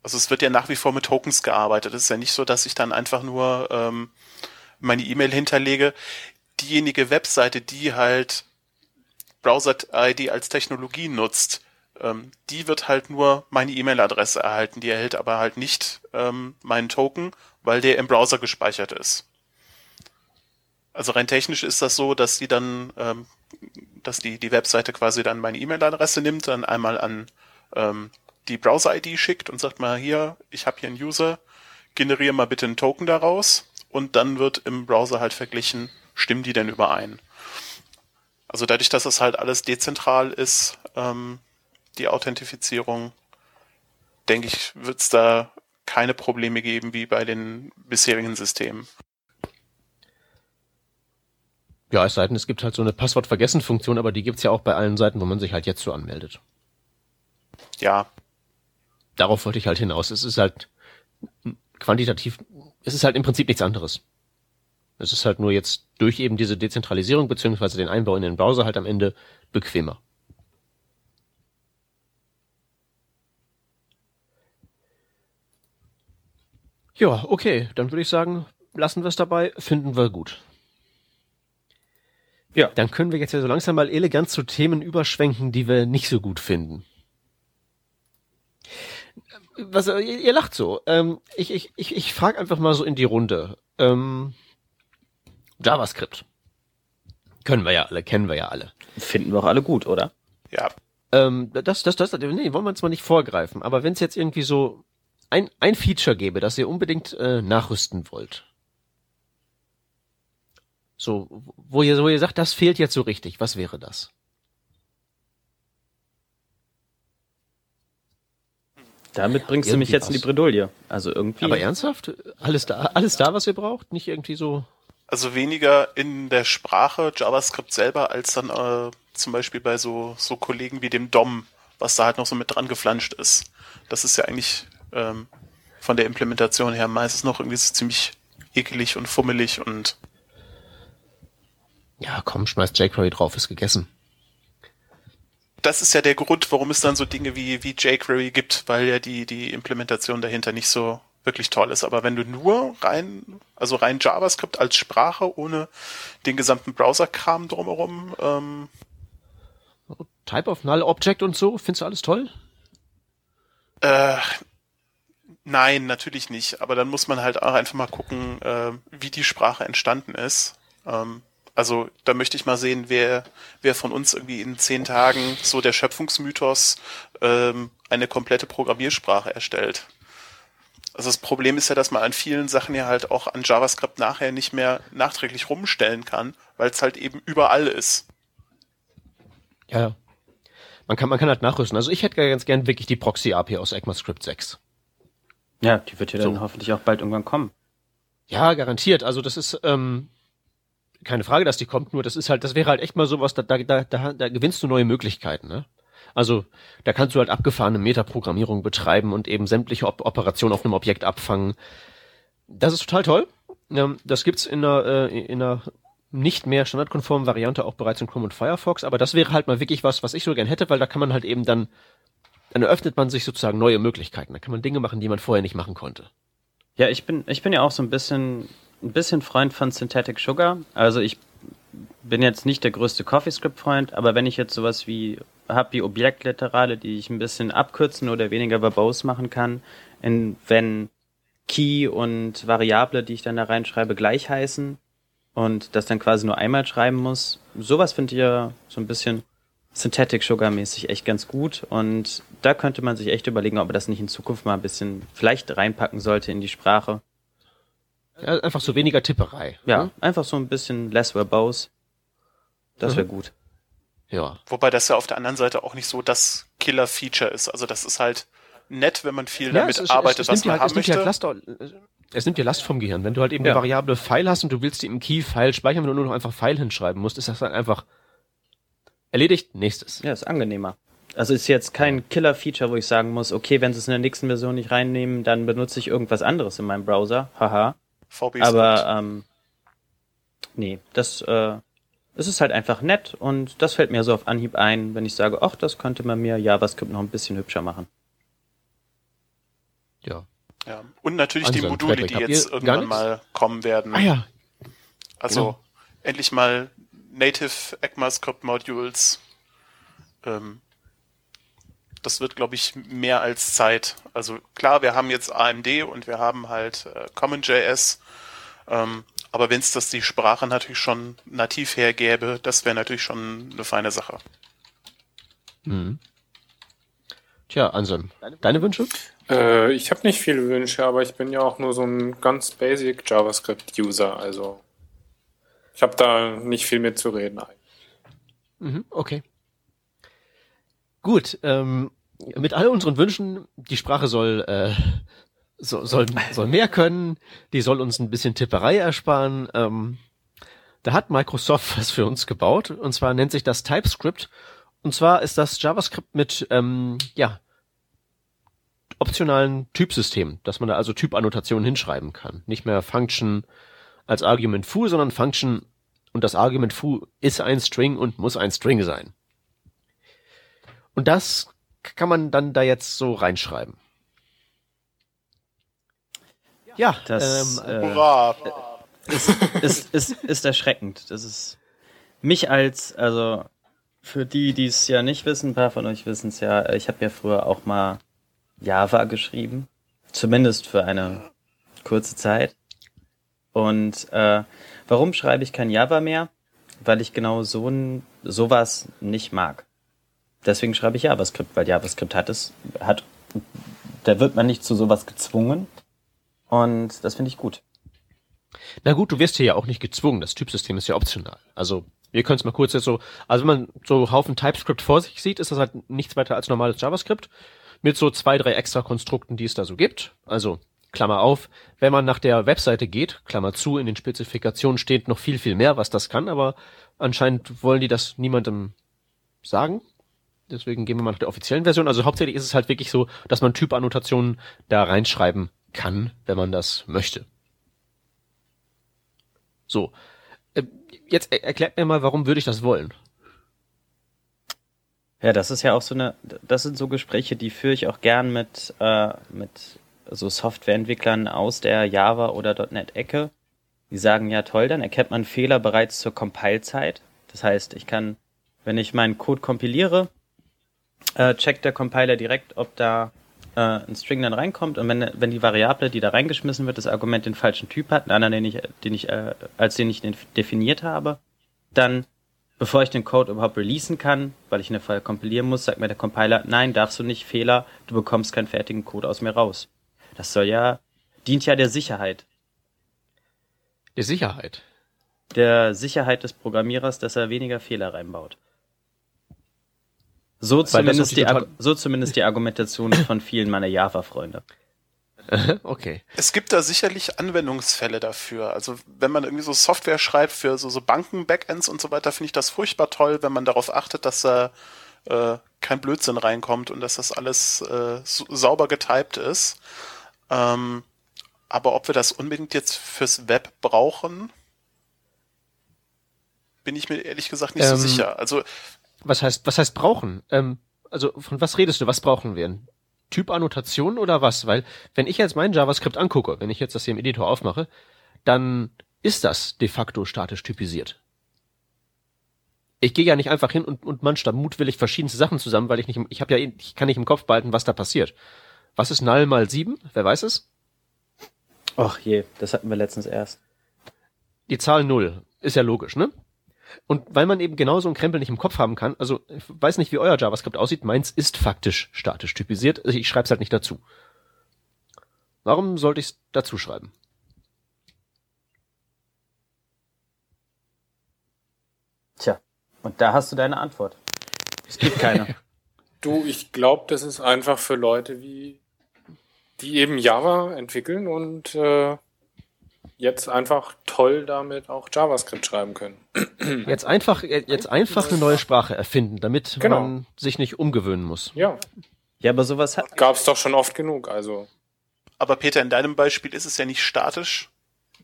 also es wird ja nach wie vor mit Tokens gearbeitet. Es ist ja nicht so, dass ich dann einfach nur ähm, meine E-Mail hinterlege. Diejenige Webseite, die halt Browser-ID als Technologie nutzt, ähm, die wird halt nur meine E-Mail-Adresse erhalten. Die erhält aber halt nicht ähm, meinen Token, weil der im Browser gespeichert ist. Also rein technisch ist das so, dass die dann, ähm, dass die, die Webseite quasi dann meine E-Mail-Adresse nimmt, dann einmal an ähm, die Browser-ID schickt und sagt mal hier, ich habe hier einen User, generiere mal bitte einen Token daraus und dann wird im Browser halt verglichen, stimmen die denn überein. Also dadurch, dass das halt alles dezentral ist, ähm, die Authentifizierung, denke ich, wird es da keine Probleme geben wie bei den bisherigen Systemen. Ja, es sei denn, es gibt halt so eine Passwort-Vergessen-Funktion, aber die gibt's ja auch bei allen Seiten, wo man sich halt jetzt so anmeldet. Ja, Darauf wollte ich halt hinaus. Es ist halt quantitativ, es ist halt im Prinzip nichts anderes. Es ist halt nur jetzt durch eben diese Dezentralisierung beziehungsweise den Einbau in den Browser halt am Ende bequemer. Ja, okay, dann würde ich sagen, lassen wir es dabei, finden wir gut. Ja. Dann können wir jetzt ja so langsam mal elegant zu Themen überschwenken, die wir nicht so gut finden. Was, ihr, ihr lacht so. Ähm, ich ich, ich, ich frage einfach mal so in die Runde. Ähm, JavaScript. Können wir ja alle, kennen wir ja alle. Finden wir auch alle gut, oder? ja. Ähm, das, das, das, nee, wollen wir uns mal nicht vorgreifen. Aber wenn es jetzt irgendwie so ein, ein Feature gäbe, das ihr unbedingt äh, nachrüsten wollt. So, wo ihr, wo ihr sagt, das fehlt jetzt so richtig, was wäre das? Damit bringst du mich Irgendwie jetzt in die was. Bredouille. Also irgendwie. Aber ernsthaft? Alles da, alles da, was ihr braucht? Nicht irgendwie so. Also weniger in der Sprache JavaScript selber, als dann äh, zum Beispiel bei so, so Kollegen wie dem DOM, was da halt noch so mit dran geflanscht ist. Das ist ja eigentlich ähm, von der Implementation her meistens noch irgendwie so ziemlich ekelig und fummelig und Ja, komm, schmeißt jQuery drauf, ist gegessen. das ist ja der Grund, warum es dann so Dinge wie, wie jQuery gibt, weil ja die, die Implementation dahinter nicht so wirklich toll ist. Aber wenn du nur rein, also rein JavaScript als Sprache ohne den gesamten Browser-Kram drumherum, ähm, Type of Null Object und so, findest du alles toll? Äh, nein, natürlich nicht. Aber dann muss man halt auch einfach mal gucken, äh, wie die Sprache entstanden ist. Ähm, also da möchte ich mal sehen, wer, wer von uns irgendwie in zehn Tagen so der Schöpfungsmythos ähm, eine komplette Programmiersprache erstellt. Also das Problem ist ja, dass man an vielen Sachen ja halt auch an JavaScript nachher nicht mehr nachträglich rumstellen kann, weil es halt eben überall ist. Ja, ja. Man kann, man kann halt nachrüsten. Also ich hätte ganz gern wirklich die Proxy-API aus ECMAScript 6. ja, die wird ja dann So. hoffentlich auch bald irgendwann kommen. Ja, garantiert. Also das ist ähm, keine Frage, dass die kommt. Nur das ist halt, das wäre halt echt mal sowas. Da, da, da, da, gewinnst du neue Möglichkeiten. Ne? Also da kannst du halt abgefahrene Metaprogrammierung betreiben und eben sämtliche Op Operationen auf einem Objekt abfangen. Das ist total toll. Ähm, das gibt's in einer, äh, in einer nicht mehr standardkonformen Variante auch bereits in Chrome und Firefox, aber das wäre halt mal wirklich was, was ich so gern hätte, weil da kann man halt eben dann, dann eröffnet man sich sozusagen neue Möglichkeiten. Da kann man Dinge machen, die man vorher nicht machen konnte. Ja, ich bin, ich bin ja auch so ein bisschen, ein bisschen Freund von Synthetic Sugar. Also ich bin jetzt nicht der größte CoffeeScript-Freund, aber wenn ich jetzt sowas wie habe wie Objektliterale, die ich ein bisschen abkürzen oder weniger verbose machen kann, in, wenn Key und Variable, die ich dann da reinschreibe, gleich heißen und das dann quasi nur einmal schreiben muss. Sowas finde ich ja so ein bisschen Synthetic Sugar mäßig echt ganz gut und da könnte man sich echt überlegen, ob er das nicht in Zukunft mal ein bisschen vielleicht reinpacken sollte in die Sprache. Ja, einfach so weniger Tipperei. Ja, ne? einfach so ein bisschen less verbose. Das wäre mhm. gut. Ja. Wobei das ja auf der anderen Seite auch nicht so das Killer-Feature ist. Also das ist halt nett, wenn man viel ja, damit es, arbeitet, es, es was man halt, haben möchte. Halt Last, es nimmt dir Last vom Gehirn. Wenn du halt eben ja. eine Variable File hast und du willst die im Key-File speichern, wenn du nur noch einfach File hinschreiben musst, ist das dann einfach erledigt. Nächstes. Ja, ist angenehmer. Also ist jetzt kein Killer-Feature, wo ich sagen muss, okay, wenn sie es in der nächsten Version nicht reinnehmen, dann benutze ich irgendwas anderes in meinem Browser. Haha. VB Aber ähm, nee, das äh, es ist halt einfach nett und das fällt mir so auf Anhieb ein, wenn ich sage, ach, das könnte man mir JavaScript noch ein bisschen hübscher machen. Ja. Ja. Und natürlich Ansonsten, die Module, die jetzt irgendwann mal kommen werden. Ah ja. Also genau. endlich mal Native ECMAScript Modules. Ähm, das wird, glaube ich, mehr als Zeit. Also klar, wir haben jetzt AMD und wir haben halt äh, CommonJS. Ähm, aber wenn es das die Sprache natürlich schon nativ hergäbe, das wäre natürlich schon eine feine Sache. Mhm. Tja, Anselm, deine Wünsche? Äh, ich habe nicht viele Wünsche, aber ich bin ja auch nur so ein ganz basic JavaScript-User, also ich habe da nicht viel mit zu reden eigentlich. Mhm, okay. Gut, ähm, mit all unseren Wünschen, die Sprache soll, äh, so, soll, soll mehr können, die soll uns ein bisschen Tipperei ersparen. Ähm, da hat Microsoft was für uns gebaut, und zwar nennt sich das TypeScript. Und zwar ist das JavaScript mit, ähm, ja, optionalen Typsystem, dass man da also Typannotationen hinschreiben kann. Nicht mehr Function als Argument foo, sondern Function und das Argument foo ist ein String und muss ein String sein. Und das kann man dann da jetzt so reinschreiben. Ja, das ähm, äh, ist, ist, ist, ist erschreckend. Das ist mich als, also für die, die es ja nicht wissen, ein paar von euch wissen es ja, ich habe ja früher auch mal Java geschrieben, zumindest für eine kurze Zeit. Und äh, warum schreibe ich kein Java mehr? Weil ich genau so ein, sowas nicht mag. Deswegen schreibe ich JavaScript, weil JavaScript hat es, hat, da wird man nicht zu sowas gezwungen. Und das finde ich gut. Na gut, du wirst hier ja auch nicht gezwungen. Das Typsystem ist ja optional. Also, ihr könnt es mal kurz jetzt so, also wenn man so Haufen TypeScript vor sich sieht, ist das halt nichts weiter als normales JavaScript mit so zwei, drei extra Konstrukten, die es da so gibt. Also, Klammer auf, wenn man nach der Webseite geht, Klammer zu, in den Spezifikationen steht noch viel, viel mehr, was das kann, aber anscheinend wollen die das niemandem sagen. Deswegen gehen wir mal nach der offiziellen Version. Also hauptsächlich ist es halt wirklich so, dass man Typannotationen da reinschreiben kann, wenn man das möchte. So. Äh, jetzt erklärt mir mal, warum würde ich das wollen? Ja, das ist ja auch so eine, das sind so Gespräche, die führe ich auch gern mit, äh, mit so Softwareentwicklern aus der Java oder .NET-Ecke. Die sagen, ja toll, dann erkennt man Fehler bereits zur Compile-Zeit. Das heißt, ich kann, wenn ich meinen Code kompiliere, äh, checkt der Compiler direkt, ob da äh, ein String dann reinkommt und wenn, wenn die Variable, die da reingeschmissen wird, das Argument den falschen Typ hat, einen anderen, den ich, den ich, äh, als den ich den definiert habe, dann Bevor ich den Code überhaupt releasen kann, weil ich eine File kompilieren muss, sagt mir der Compiler, nein, darfst du nicht, Fehler, du bekommst keinen fertigen Code aus mir raus. Das soll ja, dient ja der Sicherheit. Der Sicherheit? Der Sicherheit des Programmierers, dass er weniger Fehler reinbaut. So zumindest, die, so zumindest die Argumentation von vielen meiner Java-Freunde. okay. Es gibt da sicherlich Anwendungsfälle dafür. Also wenn man irgendwie so Software schreibt für so, so Banken-Backends und so weiter, finde ich das furchtbar toll, wenn man darauf achtet, dass da äh, kein Blödsinn reinkommt und dass das alles äh, so, sauber getypt ist. Ähm, aber ob wir das unbedingt jetzt fürs Web brauchen? bin ich mir ehrlich gesagt nicht ähm, so sicher. Also was heißt, was heißt brauchen? Ähm, also von was redest du? Was brauchen wir? Typannotation oder was? Weil wenn ich jetzt mein JavaScript angucke, wenn ich jetzt das hier im Editor aufmache, dann ist das de facto statisch typisiert. Ich gehe ja nicht einfach hin und, und manch da mutwillig verschiedenste Sachen zusammen, weil ich nicht, ich habe ja, ich kann nicht im Kopf behalten, was da passiert. Was ist null mal sieben? Wer weiß es? Ach je, das hatten wir letztens erst. Die Zahl null ist ja logisch, ne? Und weil man eben genau so einen Krempel nicht im Kopf haben kann, also ich weiß nicht, wie euer JavaScript aussieht, meins ist faktisch statisch typisiert, also ich schreibe es halt nicht dazu. Warum sollte ich es dazu schreiben? Tja, und da hast du deine Antwort. Es gibt keine. du, ich glaube, das ist einfach für Leute wie die eben Java entwickeln und äh, jetzt einfach toll damit auch JavaScript schreiben können. Jetzt einfach, jetzt einfach eine neue Sprache erfinden, damit genau. man sich nicht umgewöhnen muss. Ja. Ja, aber sowas hat. Gab's doch schon oft genug, also. Aber Peter, in deinem Beispiel ist es ja nicht statisch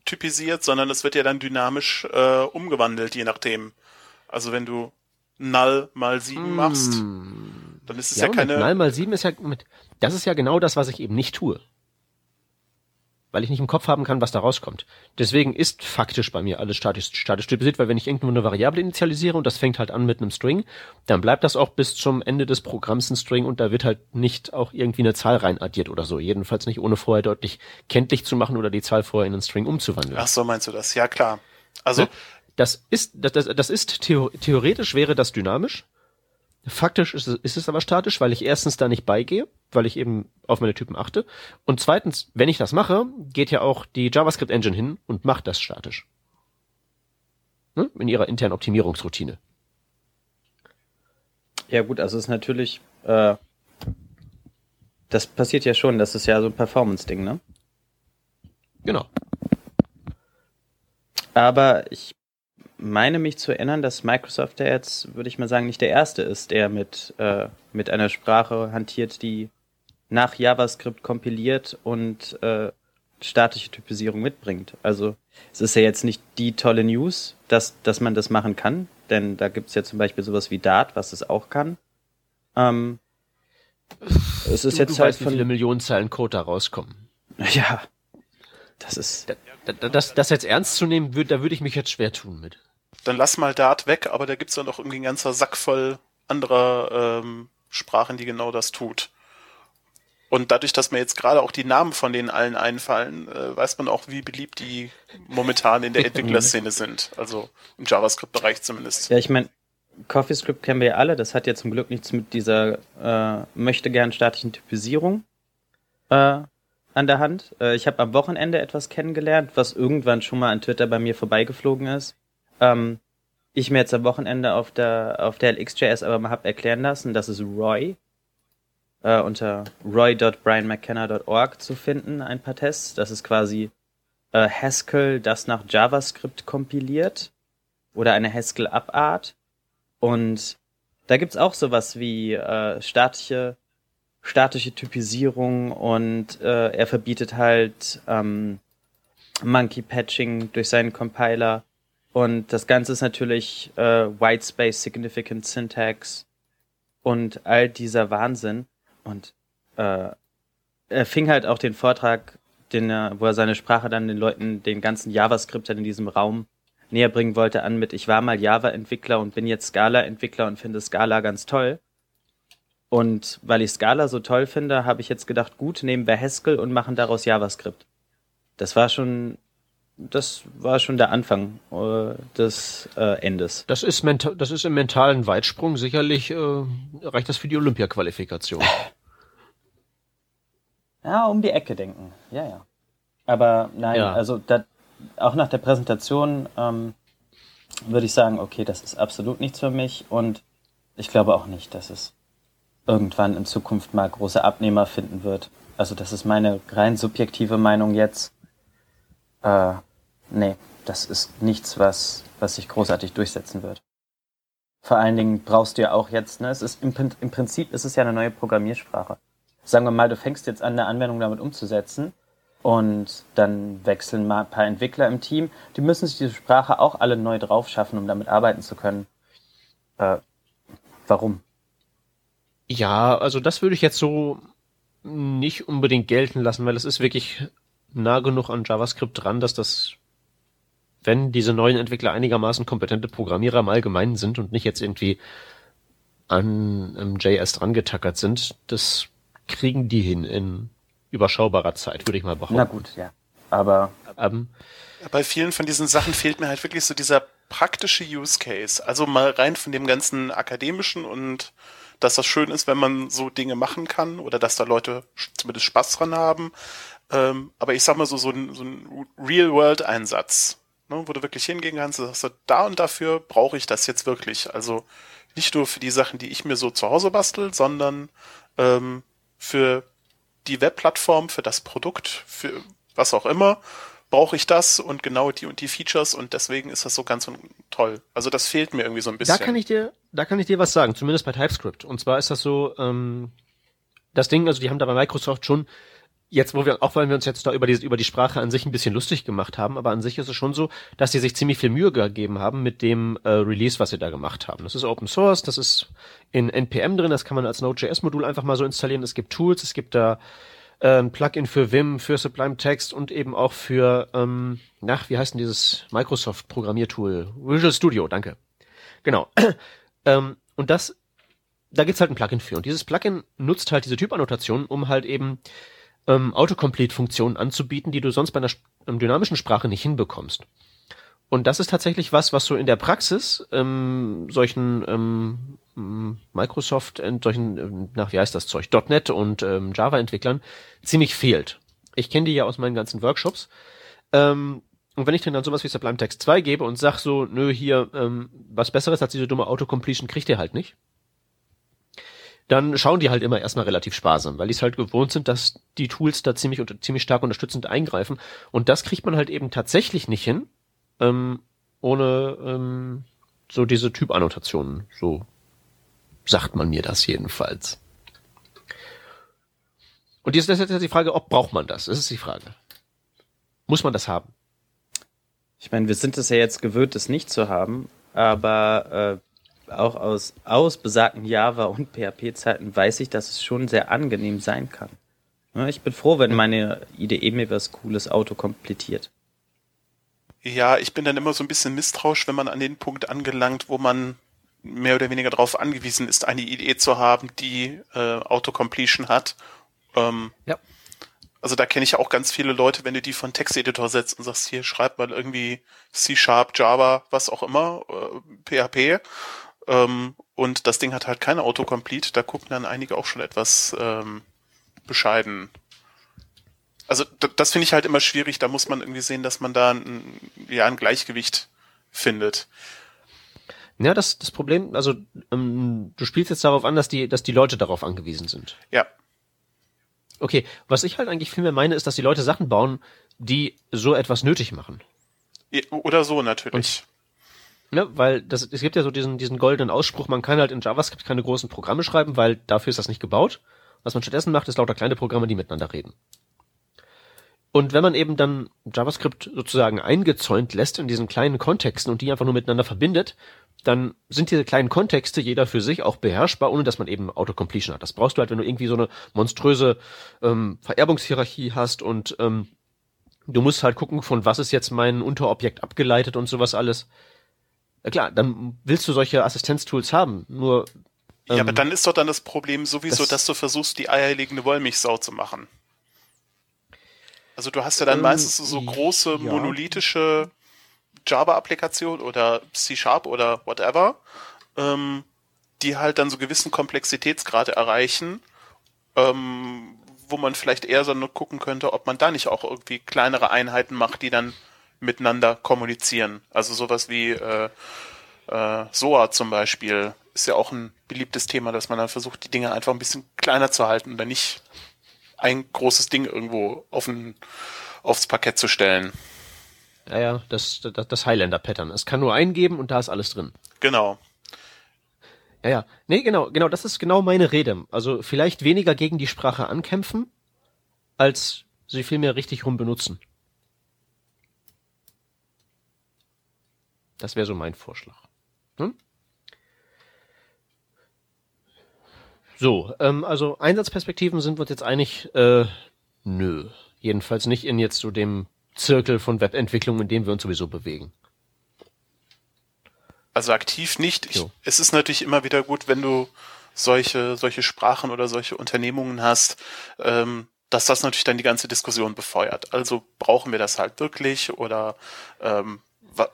typisiert, sondern es wird ja dann dynamisch äh, umgewandelt, je nachdem. Also wenn du null mal sieben mm. machst, dann ist es ja, ja keine. Null mal sieben ist ja mit, das ist ja genau das, was ich eben nicht tue weil ich nicht im Kopf haben kann, was da rauskommt. Deswegen ist faktisch bei mir alles statisch, statisch typisiert, weil wenn ich irgendwo eine Variable initialisiere und das fängt halt an mit einem String, dann bleibt das auch bis zum Ende des Programms ein String und da wird halt nicht auch irgendwie eine Zahl rein addiert oder so. Jedenfalls nicht ohne vorher deutlich kenntlich zu machen oder die Zahl vorher in einen String umzuwandeln. Ach so, meinst du das? Ja, klar. Also. Ne? Das ist, das, das, das ist theoretisch wäre das dynamisch. Faktisch ist es, ist es aber statisch, weil ich erstens da nicht beigehe, weil ich eben auf meine Typen achte. Und zweitens, wenn ich das mache, geht ja auch die JavaScript Engine hin und macht das statisch. Ne? In ihrer internen Optimierungsroutine. Ja gut, also es ist natürlich, äh, das passiert ja schon, das ist ja so ein Performance-Ding, ne? Genau. Aber ich meine mich zu erinnern, dass Microsoft ja jetzt, würde ich mal sagen, nicht der erste ist, der mit, äh, mit einer Sprache hantiert, die nach JavaScript kompiliert und äh, statische Typisierung mitbringt. Also es ist ja jetzt nicht die tolle News, dass, dass man das machen kann, denn da gibt's ja zum Beispiel sowas wie Dart, was es auch kann. Ähm, es ist du, jetzt du halt weißt, von wie viele Millionen Zeilen Code da rauskommen. Ja, das ist. Das, das, das jetzt ernst zu nehmen, würd, da würde ich mich jetzt schwer tun mit dann lass mal Dart weg, aber da gibt's dann noch irgendwie ein ganzer Sack voll anderer ähm, Sprachen, die genau das tut. Und dadurch, dass mir jetzt gerade auch die Namen von denen allen einfallen, äh, weiß man auch, wie beliebt die momentan in der Entwicklerszene sind. Also im JavaScript-Bereich zumindest. Ja, ich meine, CoffeeScript kennen wir ja alle. Das hat ja zum Glück nichts mit dieser äh, möchte gern statischen Typisierung äh, an der Hand. Äh, ich habe am Wochenende etwas kennengelernt, was irgendwann schon mal an Twitter bei mir vorbeigeflogen ist ähm, ich mir jetzt am Wochenende auf der auf der LXJS aber mal hab erklären lassen, das ist Roy äh, unter roy.brianmckenna.org zu finden, ein paar Tests. Das ist quasi äh, Haskell, das nach JavaScript kompiliert oder eine Haskell-Abart. Und da gibt's auch sowas wie äh, statische statische Typisierung und äh, er verbietet halt ähm, Monkey Patching durch seinen Compiler und das Ganze ist natürlich äh, White Space Significant Syntax und all dieser Wahnsinn. Und äh, er fing halt auch den Vortrag, den er, wo er seine Sprache dann den Leuten, den ganzen JavaScriptern in diesem Raum näher bringen wollte, an mit, ich war mal Java-Entwickler und bin jetzt Scala-Entwickler und finde Scala ganz toll. Und weil ich Scala so toll finde, habe ich jetzt gedacht, gut, nehmen wir Haskell und machen daraus JavaScript. Das war schon das war schon der Anfang äh, des äh, Endes. Das ist, mental, das ist im mentalen Weitsprung sicherlich, äh, reicht das für die Olympia-Qualifikation. Ja, um die Ecke denken. Ja, ja. Aber nein, ja. also da, auch nach der Präsentation ähm, würde ich sagen, okay, das ist absolut nichts für mich und ich glaube auch nicht, dass es irgendwann in Zukunft mal große Abnehmer finden wird. Also das ist meine rein subjektive Meinung jetzt. Äh, nee, das ist nichts, was, was sich großartig durchsetzen wird. Vor allen Dingen brauchst du ja auch jetzt, ne, es ist im, im Prinzip ist es ja eine neue Programmiersprache. Sagen wir mal, du fängst jetzt an, eine Anwendung damit umzusetzen und dann wechseln mal ein paar Entwickler im Team. Die müssen sich diese Sprache auch alle neu drauf schaffen, um damit arbeiten zu können. Äh, warum? Ja, also das würde ich jetzt so nicht unbedingt gelten lassen, weil es ist wirklich nah genug an JavaScript dran, dass das, wenn diese neuen Entwickler einigermaßen kompetente Programmierer im Allgemeinen sind und nicht jetzt irgendwie an JS dran getackert sind, das kriegen die hin in überschaubarer Zeit, würde ich mal behaupten. Na gut, ja. Aber ähm, bei vielen von diesen Sachen fehlt mir halt wirklich so dieser praktische Use Case. Also mal rein von dem ganzen akademischen und dass das schön ist, wenn man so Dinge machen kann oder dass da Leute zumindest Spaß dran haben. Ähm, aber ich sag mal so, so ein, so ein Real-World-Einsatz, ne, wo du wirklich hingehen kannst, sagst du, da und dafür brauche ich das jetzt wirklich. Also nicht nur für die Sachen, die ich mir so zu Hause bastel, sondern ähm, für die Webplattform, für das Produkt, für was auch immer, brauche ich das und genau die und die Features und deswegen ist das so ganz toll. Also das fehlt mir irgendwie so ein bisschen. Da kann ich dir, da kann ich dir was sagen, zumindest bei TypeScript. Und zwar ist das so, ähm, das Ding, also die haben da bei Microsoft schon jetzt, wo wir, auch weil wir uns jetzt da über die, über die Sprache an sich ein bisschen lustig gemacht haben, aber an sich ist es schon so, dass sie sich ziemlich viel Mühe gegeben haben mit dem äh, Release, was sie da gemacht haben. Das ist Open Source, das ist in NPM drin, das kann man als Node.js-Modul einfach mal so installieren. Es gibt Tools, es gibt da äh, ein Plugin für Vim, für Sublime Text und eben auch für, ähm, nach, wie heißt denn dieses Microsoft-Programmiertool? Visual Studio, danke. Genau. ähm, und das, da gibt's halt ein Plugin für. Und dieses Plugin nutzt halt diese Typannotation, um halt eben ähm, Autocomplete-Funktionen anzubieten, die du sonst bei einer ähm, dynamischen Sprache nicht hinbekommst. Und das ist tatsächlich was, was so in der Praxis ähm, solchen ähm, Microsoft, äh, solchen, ähm, nach wie heißt das Zeug, .NET und ähm, Java-Entwicklern ziemlich fehlt. Ich kenne die ja aus meinen ganzen Workshops. Ähm, und wenn ich dann, dann sowas wie Sublime Text 2 gebe und sag so, nö, hier, ähm, was Besseres als diese dumme Autocompletion kriegt ihr halt nicht, dann schauen die halt immer erstmal relativ sparsam, weil die es halt gewohnt sind, dass die Tools da ziemlich, ziemlich stark unterstützend eingreifen. Und das kriegt man halt eben tatsächlich nicht hin, ähm, ohne ähm, so diese Typannotationen. So sagt man mir das jedenfalls. Und jetzt ist jetzt die Frage, ob braucht man das? Das ist die Frage. Muss man das haben? Ich meine, wir sind es ja jetzt gewöhnt, es nicht zu haben, aber äh, auch aus, aus besagten Java- und PHP-Zeiten weiß ich, dass es schon sehr angenehm sein kann. Ich bin froh, wenn meine IDE mir was Cooles Auto komplettiert. Ja, ich bin dann immer so ein bisschen misstrauisch, wenn man an den Punkt angelangt, wo man mehr oder weniger darauf angewiesen ist, eine IDE zu haben, die äh, Autocompletion hat. Ähm, ja. Also da kenne ich auch ganz viele Leute, wenn du die von Texteditor setzt und sagst, hier schreib mal irgendwie C-Sharp, Java, was auch immer, äh, PHP ähm, und das Ding hat halt keine Autocomplete. Da gucken dann einige auch schon etwas ähm, bescheiden. Also das finde ich halt immer schwierig. Da muss man irgendwie sehen, dass man da ein, ja, ein Gleichgewicht findet. Ja, das, das Problem, also ähm, du spielst jetzt darauf an, dass die, dass die Leute darauf angewiesen sind. Ja. Okay, was ich halt eigentlich viel mehr meine, ist, dass die Leute Sachen bauen, die so etwas nötig machen. Oder so natürlich. Ne, weil das, es gibt ja so diesen, diesen goldenen Ausspruch, man kann halt in JavaScript keine großen Programme schreiben, weil dafür ist das nicht gebaut. Was man stattdessen macht, ist lauter kleine Programme, die miteinander reden. Und wenn man eben dann JavaScript sozusagen eingezäunt lässt in diesen kleinen Kontexten und die einfach nur miteinander verbindet, dann sind diese kleinen Kontexte jeder für sich auch beherrschbar, ohne dass man eben Autocompletion hat. Das brauchst du halt, wenn du irgendwie so eine monströse ähm, Vererbungshierarchie hast und ähm, du musst halt gucken, von was ist jetzt mein Unterobjekt abgeleitet und sowas alles. Klar, dann willst du solche Assistenztools haben. Nur ja, aber ähm, dann ist doch dann das Problem sowieso, das, dass du versuchst, die eierlegende Wollmilchsau zu machen. Also du hast ja dann ähm, meistens so große ja. monolithische Java-Applikationen oder C-Sharp oder whatever, ähm, die halt dann so gewissen Komplexitätsgrade erreichen, ähm, wo man vielleicht eher so nur gucken könnte, ob man da nicht auch irgendwie kleinere Einheiten macht, die dann miteinander kommunizieren. Also sowas wie äh, äh, SOA zum Beispiel ist ja auch ein beliebtes Thema, dass man dann versucht, die Dinge einfach ein bisschen kleiner zu halten oder nicht ein großes Ding irgendwo auf ein, aufs Parkett zu stellen. Ja, ja, das, das, das Highlander-Pattern. Es kann nur eingeben und da ist alles drin. Genau. Ja, ja. Nee, genau, genau, das ist genau meine Rede. Also vielleicht weniger gegen die Sprache ankämpfen, als sie vielmehr richtig rum benutzen. Das wäre so mein Vorschlag. Hm? So, ähm, also Einsatzperspektiven sind wir uns jetzt einig, äh, nö. Jedenfalls nicht in jetzt so dem Zirkel von Webentwicklung, in dem wir uns sowieso bewegen. Also aktiv nicht. Ich, es ist natürlich immer wieder gut, wenn du solche, solche Sprachen oder solche Unternehmungen hast, ähm, dass das natürlich dann die ganze Diskussion befeuert. Also brauchen wir das halt wirklich oder ähm,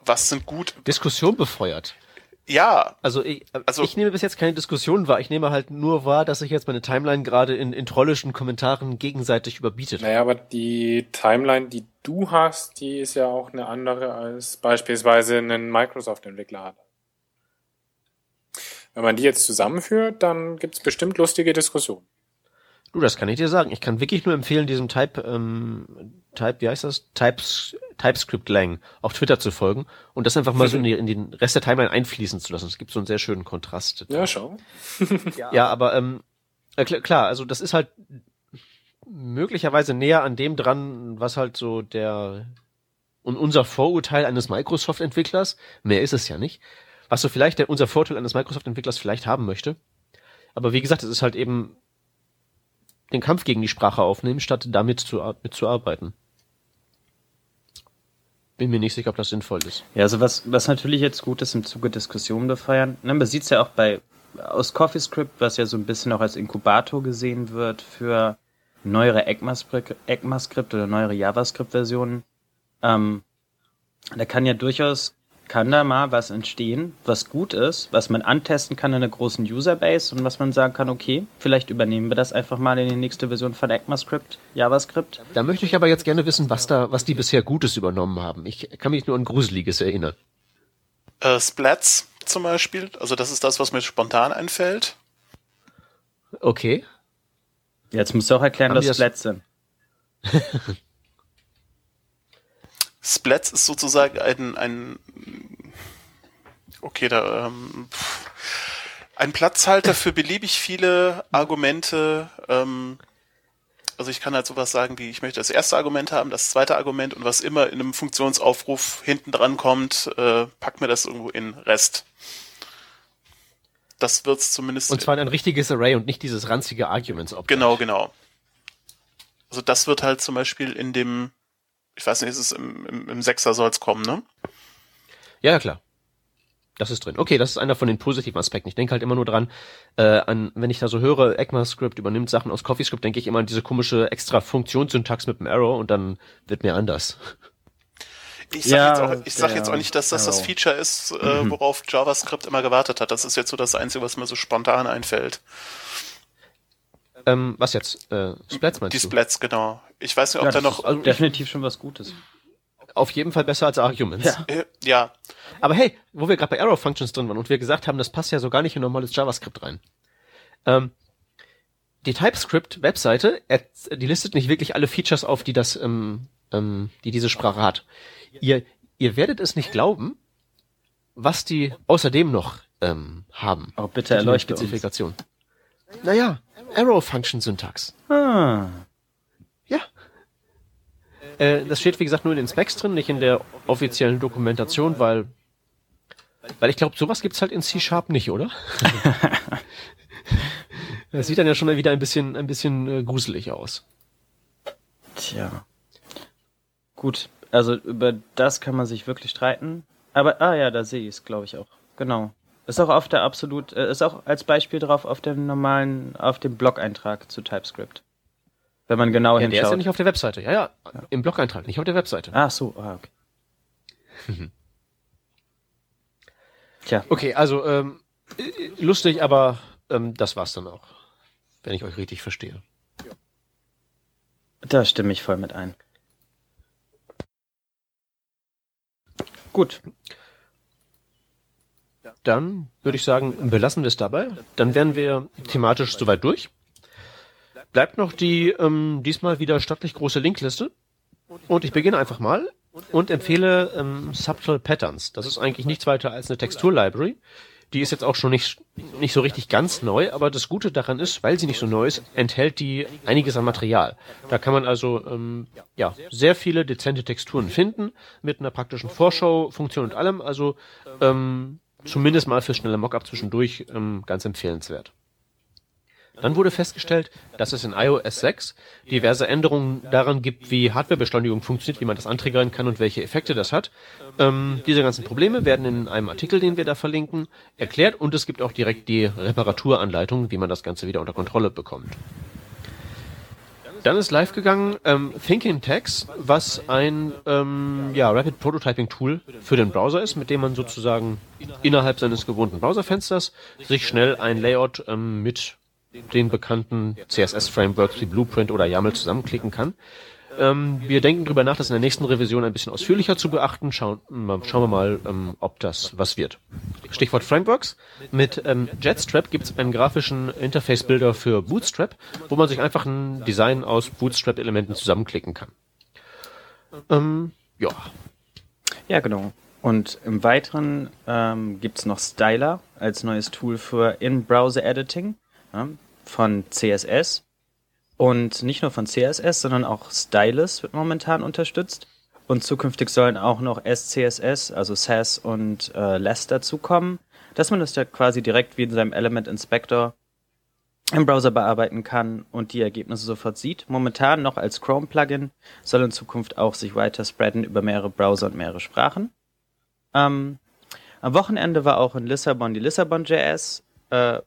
was sind gut? Diskussion befeuert. Ja, Also ich, Also- ich nehme bis jetzt keine Diskussion wahr. Ich nehme halt nur wahr, dass sich jetzt meine Timeline gerade in, in trollischen Kommentaren gegenseitig überbietet. Naja, aber die Timeline, die du hast, die ist ja auch eine andere als beispielsweise ein Microsoft-Entwickler hat. Wenn man die jetzt zusammenführt, dann gibt's bestimmt lustige Diskussionen. Du, das kann ich dir sagen. Ich kann wirklich nur empfehlen, diesem Type, ähm, Type, wie heißt das? Types, TypeScript Lang auf Twitter zu folgen und das einfach mal so in, die, in den Rest der Timeline einfließen zu lassen. Es gibt so einen sehr schönen Kontrast. Ja, schau. Ja, aber ähm, äh, kl- klar, also das ist halt möglicherweise näher an dem dran, was halt so der und unser Vorurteil eines Microsoft-Entwicklers, mehr ist es ja nicht, was so vielleicht der, unser Vorteil eines Microsoft-Entwicklers vielleicht haben möchte. Aber wie gesagt, es ist halt eben den Kampf gegen die Sprache aufnehmen, statt damit zu, ar- mitzuarbeiten. Bin mir nicht sicher, ob das sinnvoll ist. Ja, also was, was natürlich jetzt gut ist im Zuge Diskussionen befeuern, ne, man sieht es ja auch bei aus CoffeeScript, was ja so ein bisschen auch als Inkubator gesehen wird für neuere ECMAScript, ECMAScript oder neuere JavaScript-Versionen. Ähm, da kann ja durchaus, kann da mal was entstehen, was gut ist, was man antesten kann in einer großen Userbase und was man sagen kann, okay, vielleicht übernehmen wir das einfach mal in die nächste Version von ECMAScript, JavaScript. Da möchte ich aber jetzt gerne wissen, was da, was die bisher Gutes übernommen haben. Ich kann mich nur an Gruseliges erinnern. äh, Splats zum Beispiel. Also das ist das, was mir spontan einfällt. Okay. Jetzt musst du auch erklären, Haben was Splats sind. Splats ist sozusagen ein, ein okay, da ähm, ein Platzhalter für beliebig viele Argumente. Ähm, also ich kann halt sowas sagen wie, ich möchte das erste Argument haben, das zweite Argument und was immer in einem Funktionsaufruf hinten dran kommt, äh, pack mir das irgendwo in Rest. Das wird's zumindest. Und zwar in ein richtiges Array und nicht dieses ranzige Arguments Object. Genau, genau. Also das wird halt zum Beispiel in dem, ich weiß nicht, ist es im, im, im Sechser soll's kommen, ne? Ja, ja, klar. Das ist drin. Okay, das ist einer von den positiven Aspekten. Ich denke halt immer nur dran, äh, an, wenn ich da so höre, ECMAScript übernimmt Sachen aus CoffeeScript, denke ich immer an diese komische extra Funktionssyntax mit dem Arrow und dann wird mir anders. Ich sag, Ja, jetzt, auch, ich sag ja, jetzt auch nicht, dass das das genau. Feature ist, äh, worauf JavaScript immer gewartet hat. Das ist jetzt so das Einzige, was mir so spontan einfällt. Ähm, was jetzt? Äh, Splats meinst Die du? Splats, genau. Ich weiß nicht, ob Ja, da das noch... ist also definitiv schon was Gutes. Auf jeden Fall besser als Arguments. Ja. Äh, ja, Aber hey, wo wir gerade bei Arrow Functions drin waren und wir gesagt haben, das passt ja so gar nicht in normales JavaScript rein. Ähm, die TypeScript-Webseite, die listet nicht wirklich alle Features auf, die das, ähm, ähm, die diese Sprache hat. Ihr, ihr werdet es nicht glauben, was die außerdem noch ähm, haben. Oh, bitte Die erleuchte uns. Spezifikation. Naja, Arrow Function Syntax. Ah, Ja. Äh, das steht, wie gesagt, nur in den Specs drin, nicht in der offiziellen Dokumentation, weil, weil ich glaube, sowas gibt's halt in C-Sharp nicht, oder? das sieht dann ja schon mal wieder ein bisschen, ein bisschen äh, gruselig aus. tja. Gut, also über das kann man sich wirklich streiten. Aber, ah ja, da sehe ich es, glaube ich auch. Genau. Ist auch auf der absolut, äh, ist auch als Beispiel drauf auf dem normalen, auf dem Blog-Eintrag zu TypeScript. Wenn man genau Ja, der ist ja hinschaut. nicht auf der Webseite. Ja, ja, im Blog-Eintrag, nicht auf der Webseite. Ach so, ah, okay. Tja, Okay, also ähm, äh, lustig, aber ähm, das war's dann auch. Wenn ich euch richtig verstehe. da stimme ich voll mit ein. Gut, Dann würde ich sagen, belassen wir es dabei. Dann wären wir thematisch soweit durch. Bleibt noch die ähm, diesmal wieder stattlich große Linkliste. Und ich beginne einfach mal und empfehle ähm, Subtle Patterns. Das ist eigentlich nichts weiter als eine Textur-Library, Die ist jetzt auch schon nicht, nicht so richtig ganz neu, aber das Gute daran ist, weil sie nicht so neu ist, enthält die einiges an Material. Da kann man also ähm, ja sehr viele dezente Texturen finden mit einer praktischen Vorschau-Funktion und allem. Also ähm, zumindest mal für schnelle Mockup zwischendurch ähm, ganz empfehlenswert. Dann wurde festgestellt, dass es in iOS 6 diverse Änderungen daran gibt, wie Hardwarebeschleunigung funktioniert, wie man das antriggern kann und welche Effekte das hat. Ähm, diese ganzen Probleme werden in einem Artikel, den wir da verlinken, erklärt und es gibt auch direkt die Reparaturanleitung, wie man das Ganze wieder unter Kontrolle bekommt. Dann ist live gegangen ähm, Thinking Text, was ein ähm, ja, Rapid Prototyping Tool für den Browser ist, mit dem man sozusagen innerhalb seines gewohnten Browserfensters sich schnell ein Layout ähm, mit den bekannten CSS-Frameworks wie Blueprint oder YAML zusammenklicken kann. Ähm, wir denken darüber nach, das in der nächsten Revision ein bisschen ausführlicher zu beachten. Schauen, schauen wir mal, ähm, ob das was wird. Stichwort Frameworks. Mit ähm, Jetstrap gibt es einen grafischen Interface-Builder für Bootstrap, wo man sich einfach ein Design aus Bootstrap-Elementen zusammenklicken kann. Ähm, ja. Ja, genau. Und im Weiteren ähm, gibt es noch Styler als neues Tool für In-Browser-Editing ja, von CSS. Und nicht nur von CSS, sondern auch Stylus wird momentan unterstützt. Und zukünftig sollen auch noch SCSS, also SAS und äh, Less dazukommen, dass man das ja quasi direkt wie in seinem Element Inspector im Browser bearbeiten kann und die Ergebnisse sofort sieht. Momentan noch als Chrome-Plugin, soll in Zukunft auch sich weiter spreaden über mehrere Browser und mehrere Sprachen. Ähm, am Wochenende war auch in Lissabon die Lissabon.js, äh,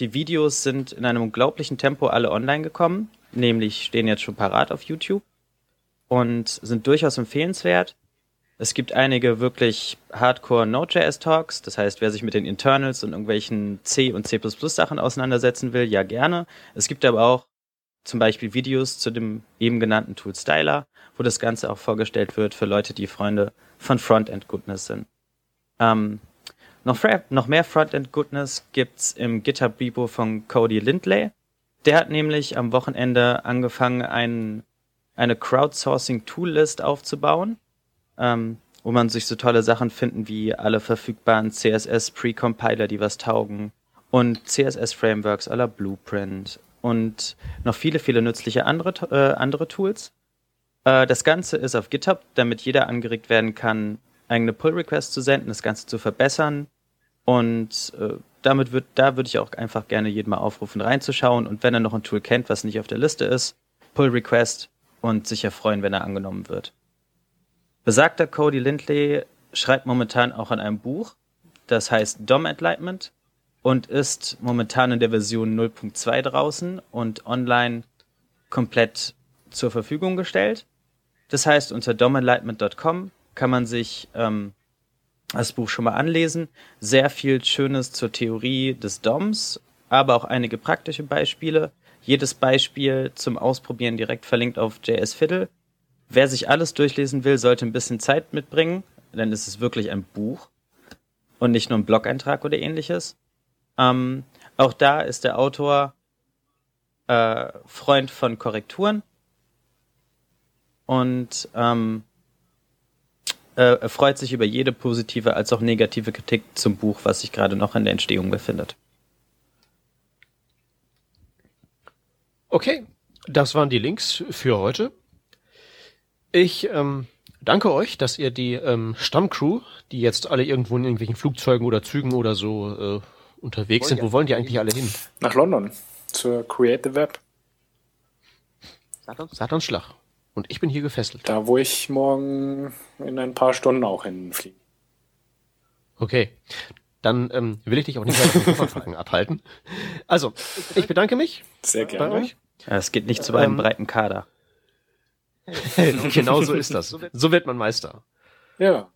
die Videos sind in einem unglaublichen Tempo alle online gekommen, nämlich stehen jetzt schon parat auf YouTube und sind durchaus empfehlenswert. Es gibt einige wirklich Hardcore Node.js Talks, das heißt, wer sich mit den Internals und irgendwelchen C und C++ Sachen auseinandersetzen will, ja gerne. Es gibt aber auch zum Beispiel Videos zu dem eben genannten Tool Styler, wo das Ganze auch vorgestellt wird für Leute, die Freunde von Frontend Goodness sind. Ähm, noch, noch mehr Frontend-Goodness gibt's im GitHub-Repo von Cody Lindley. Der hat nämlich am Wochenende angefangen, ein, eine Crowdsourcing-Tool-List aufzubauen, ähm, wo man sich so tolle Sachen finden wie alle verfügbaren CSS-Precompiler, die was taugen, und CSS-Frameworks aller Blueprint und noch viele, viele nützliche andere, äh, andere Tools. Äh, das Ganze ist auf GitHub, damit jeder angeregt werden kann, eigene Pull-Requests zu senden, das Ganze zu verbessern und äh, damit wird, da würde ich auch einfach gerne jeden mal aufrufen, reinzuschauen. Und wenn er noch ein Tool kennt, was nicht auf der Liste ist, Pull Request und sicher freuen, wenn er angenommen wird. Besagter Cody Lindley schreibt momentan auch an einem Buch, das heißt DOM Enlightenment und ist momentan in der Version 0.2 draußen und online komplett zur Verfügung gestellt. Das heißt, unter domenlightenment.com kann man sich ähm, das Buch schon mal anlesen. Sehr viel Schönes zur Theorie des DOMs, aber auch einige praktische Beispiele. Jedes Beispiel zum Ausprobieren direkt verlinkt auf JS Fiddle. Wer sich alles durchlesen will, sollte ein bisschen Zeit mitbringen, denn es ist wirklich ein Buch und nicht nur ein Blog-Eintrag oder ähnliches. Ähm, auch da ist der Autor äh, Freund von Korrekturen und ähm, äh, er freut sich über jede positive als auch negative Kritik zum Buch, was sich gerade noch in der Entstehung befindet. Okay, das waren die Links für heute. Ich ähm, danke euch, dass ihr die ähm, Stammcrew, die jetzt alle irgendwo in irgendwelchen Flugzeugen oder Zügen oder so äh, unterwegs sind, wo wollen die eigentlich alle hin? Nach London, zur Create the Web. Satans Schlag. Und ich bin hier gefesselt. Da, wo ich morgen in ein paar Stunden auch hinfliege. Okay. Dann ähm, will ich dich auch nicht weiter vom Kofferpacken abhalten. Also, ich bedanke mich. Sehr gerne. Bei euch. Ja, es geht nicht zu einem ähm, breiten Kader. genau so ist das. So wird man Meister. Ja.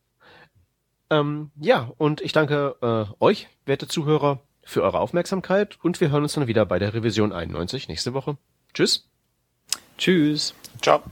Ähm, ja, und ich danke äh, euch, werte Zuhörer, für eure Aufmerksamkeit und wir hören uns dann wieder bei der Revision 91 nächste Woche. Tschüss. Tschüss. Ciao.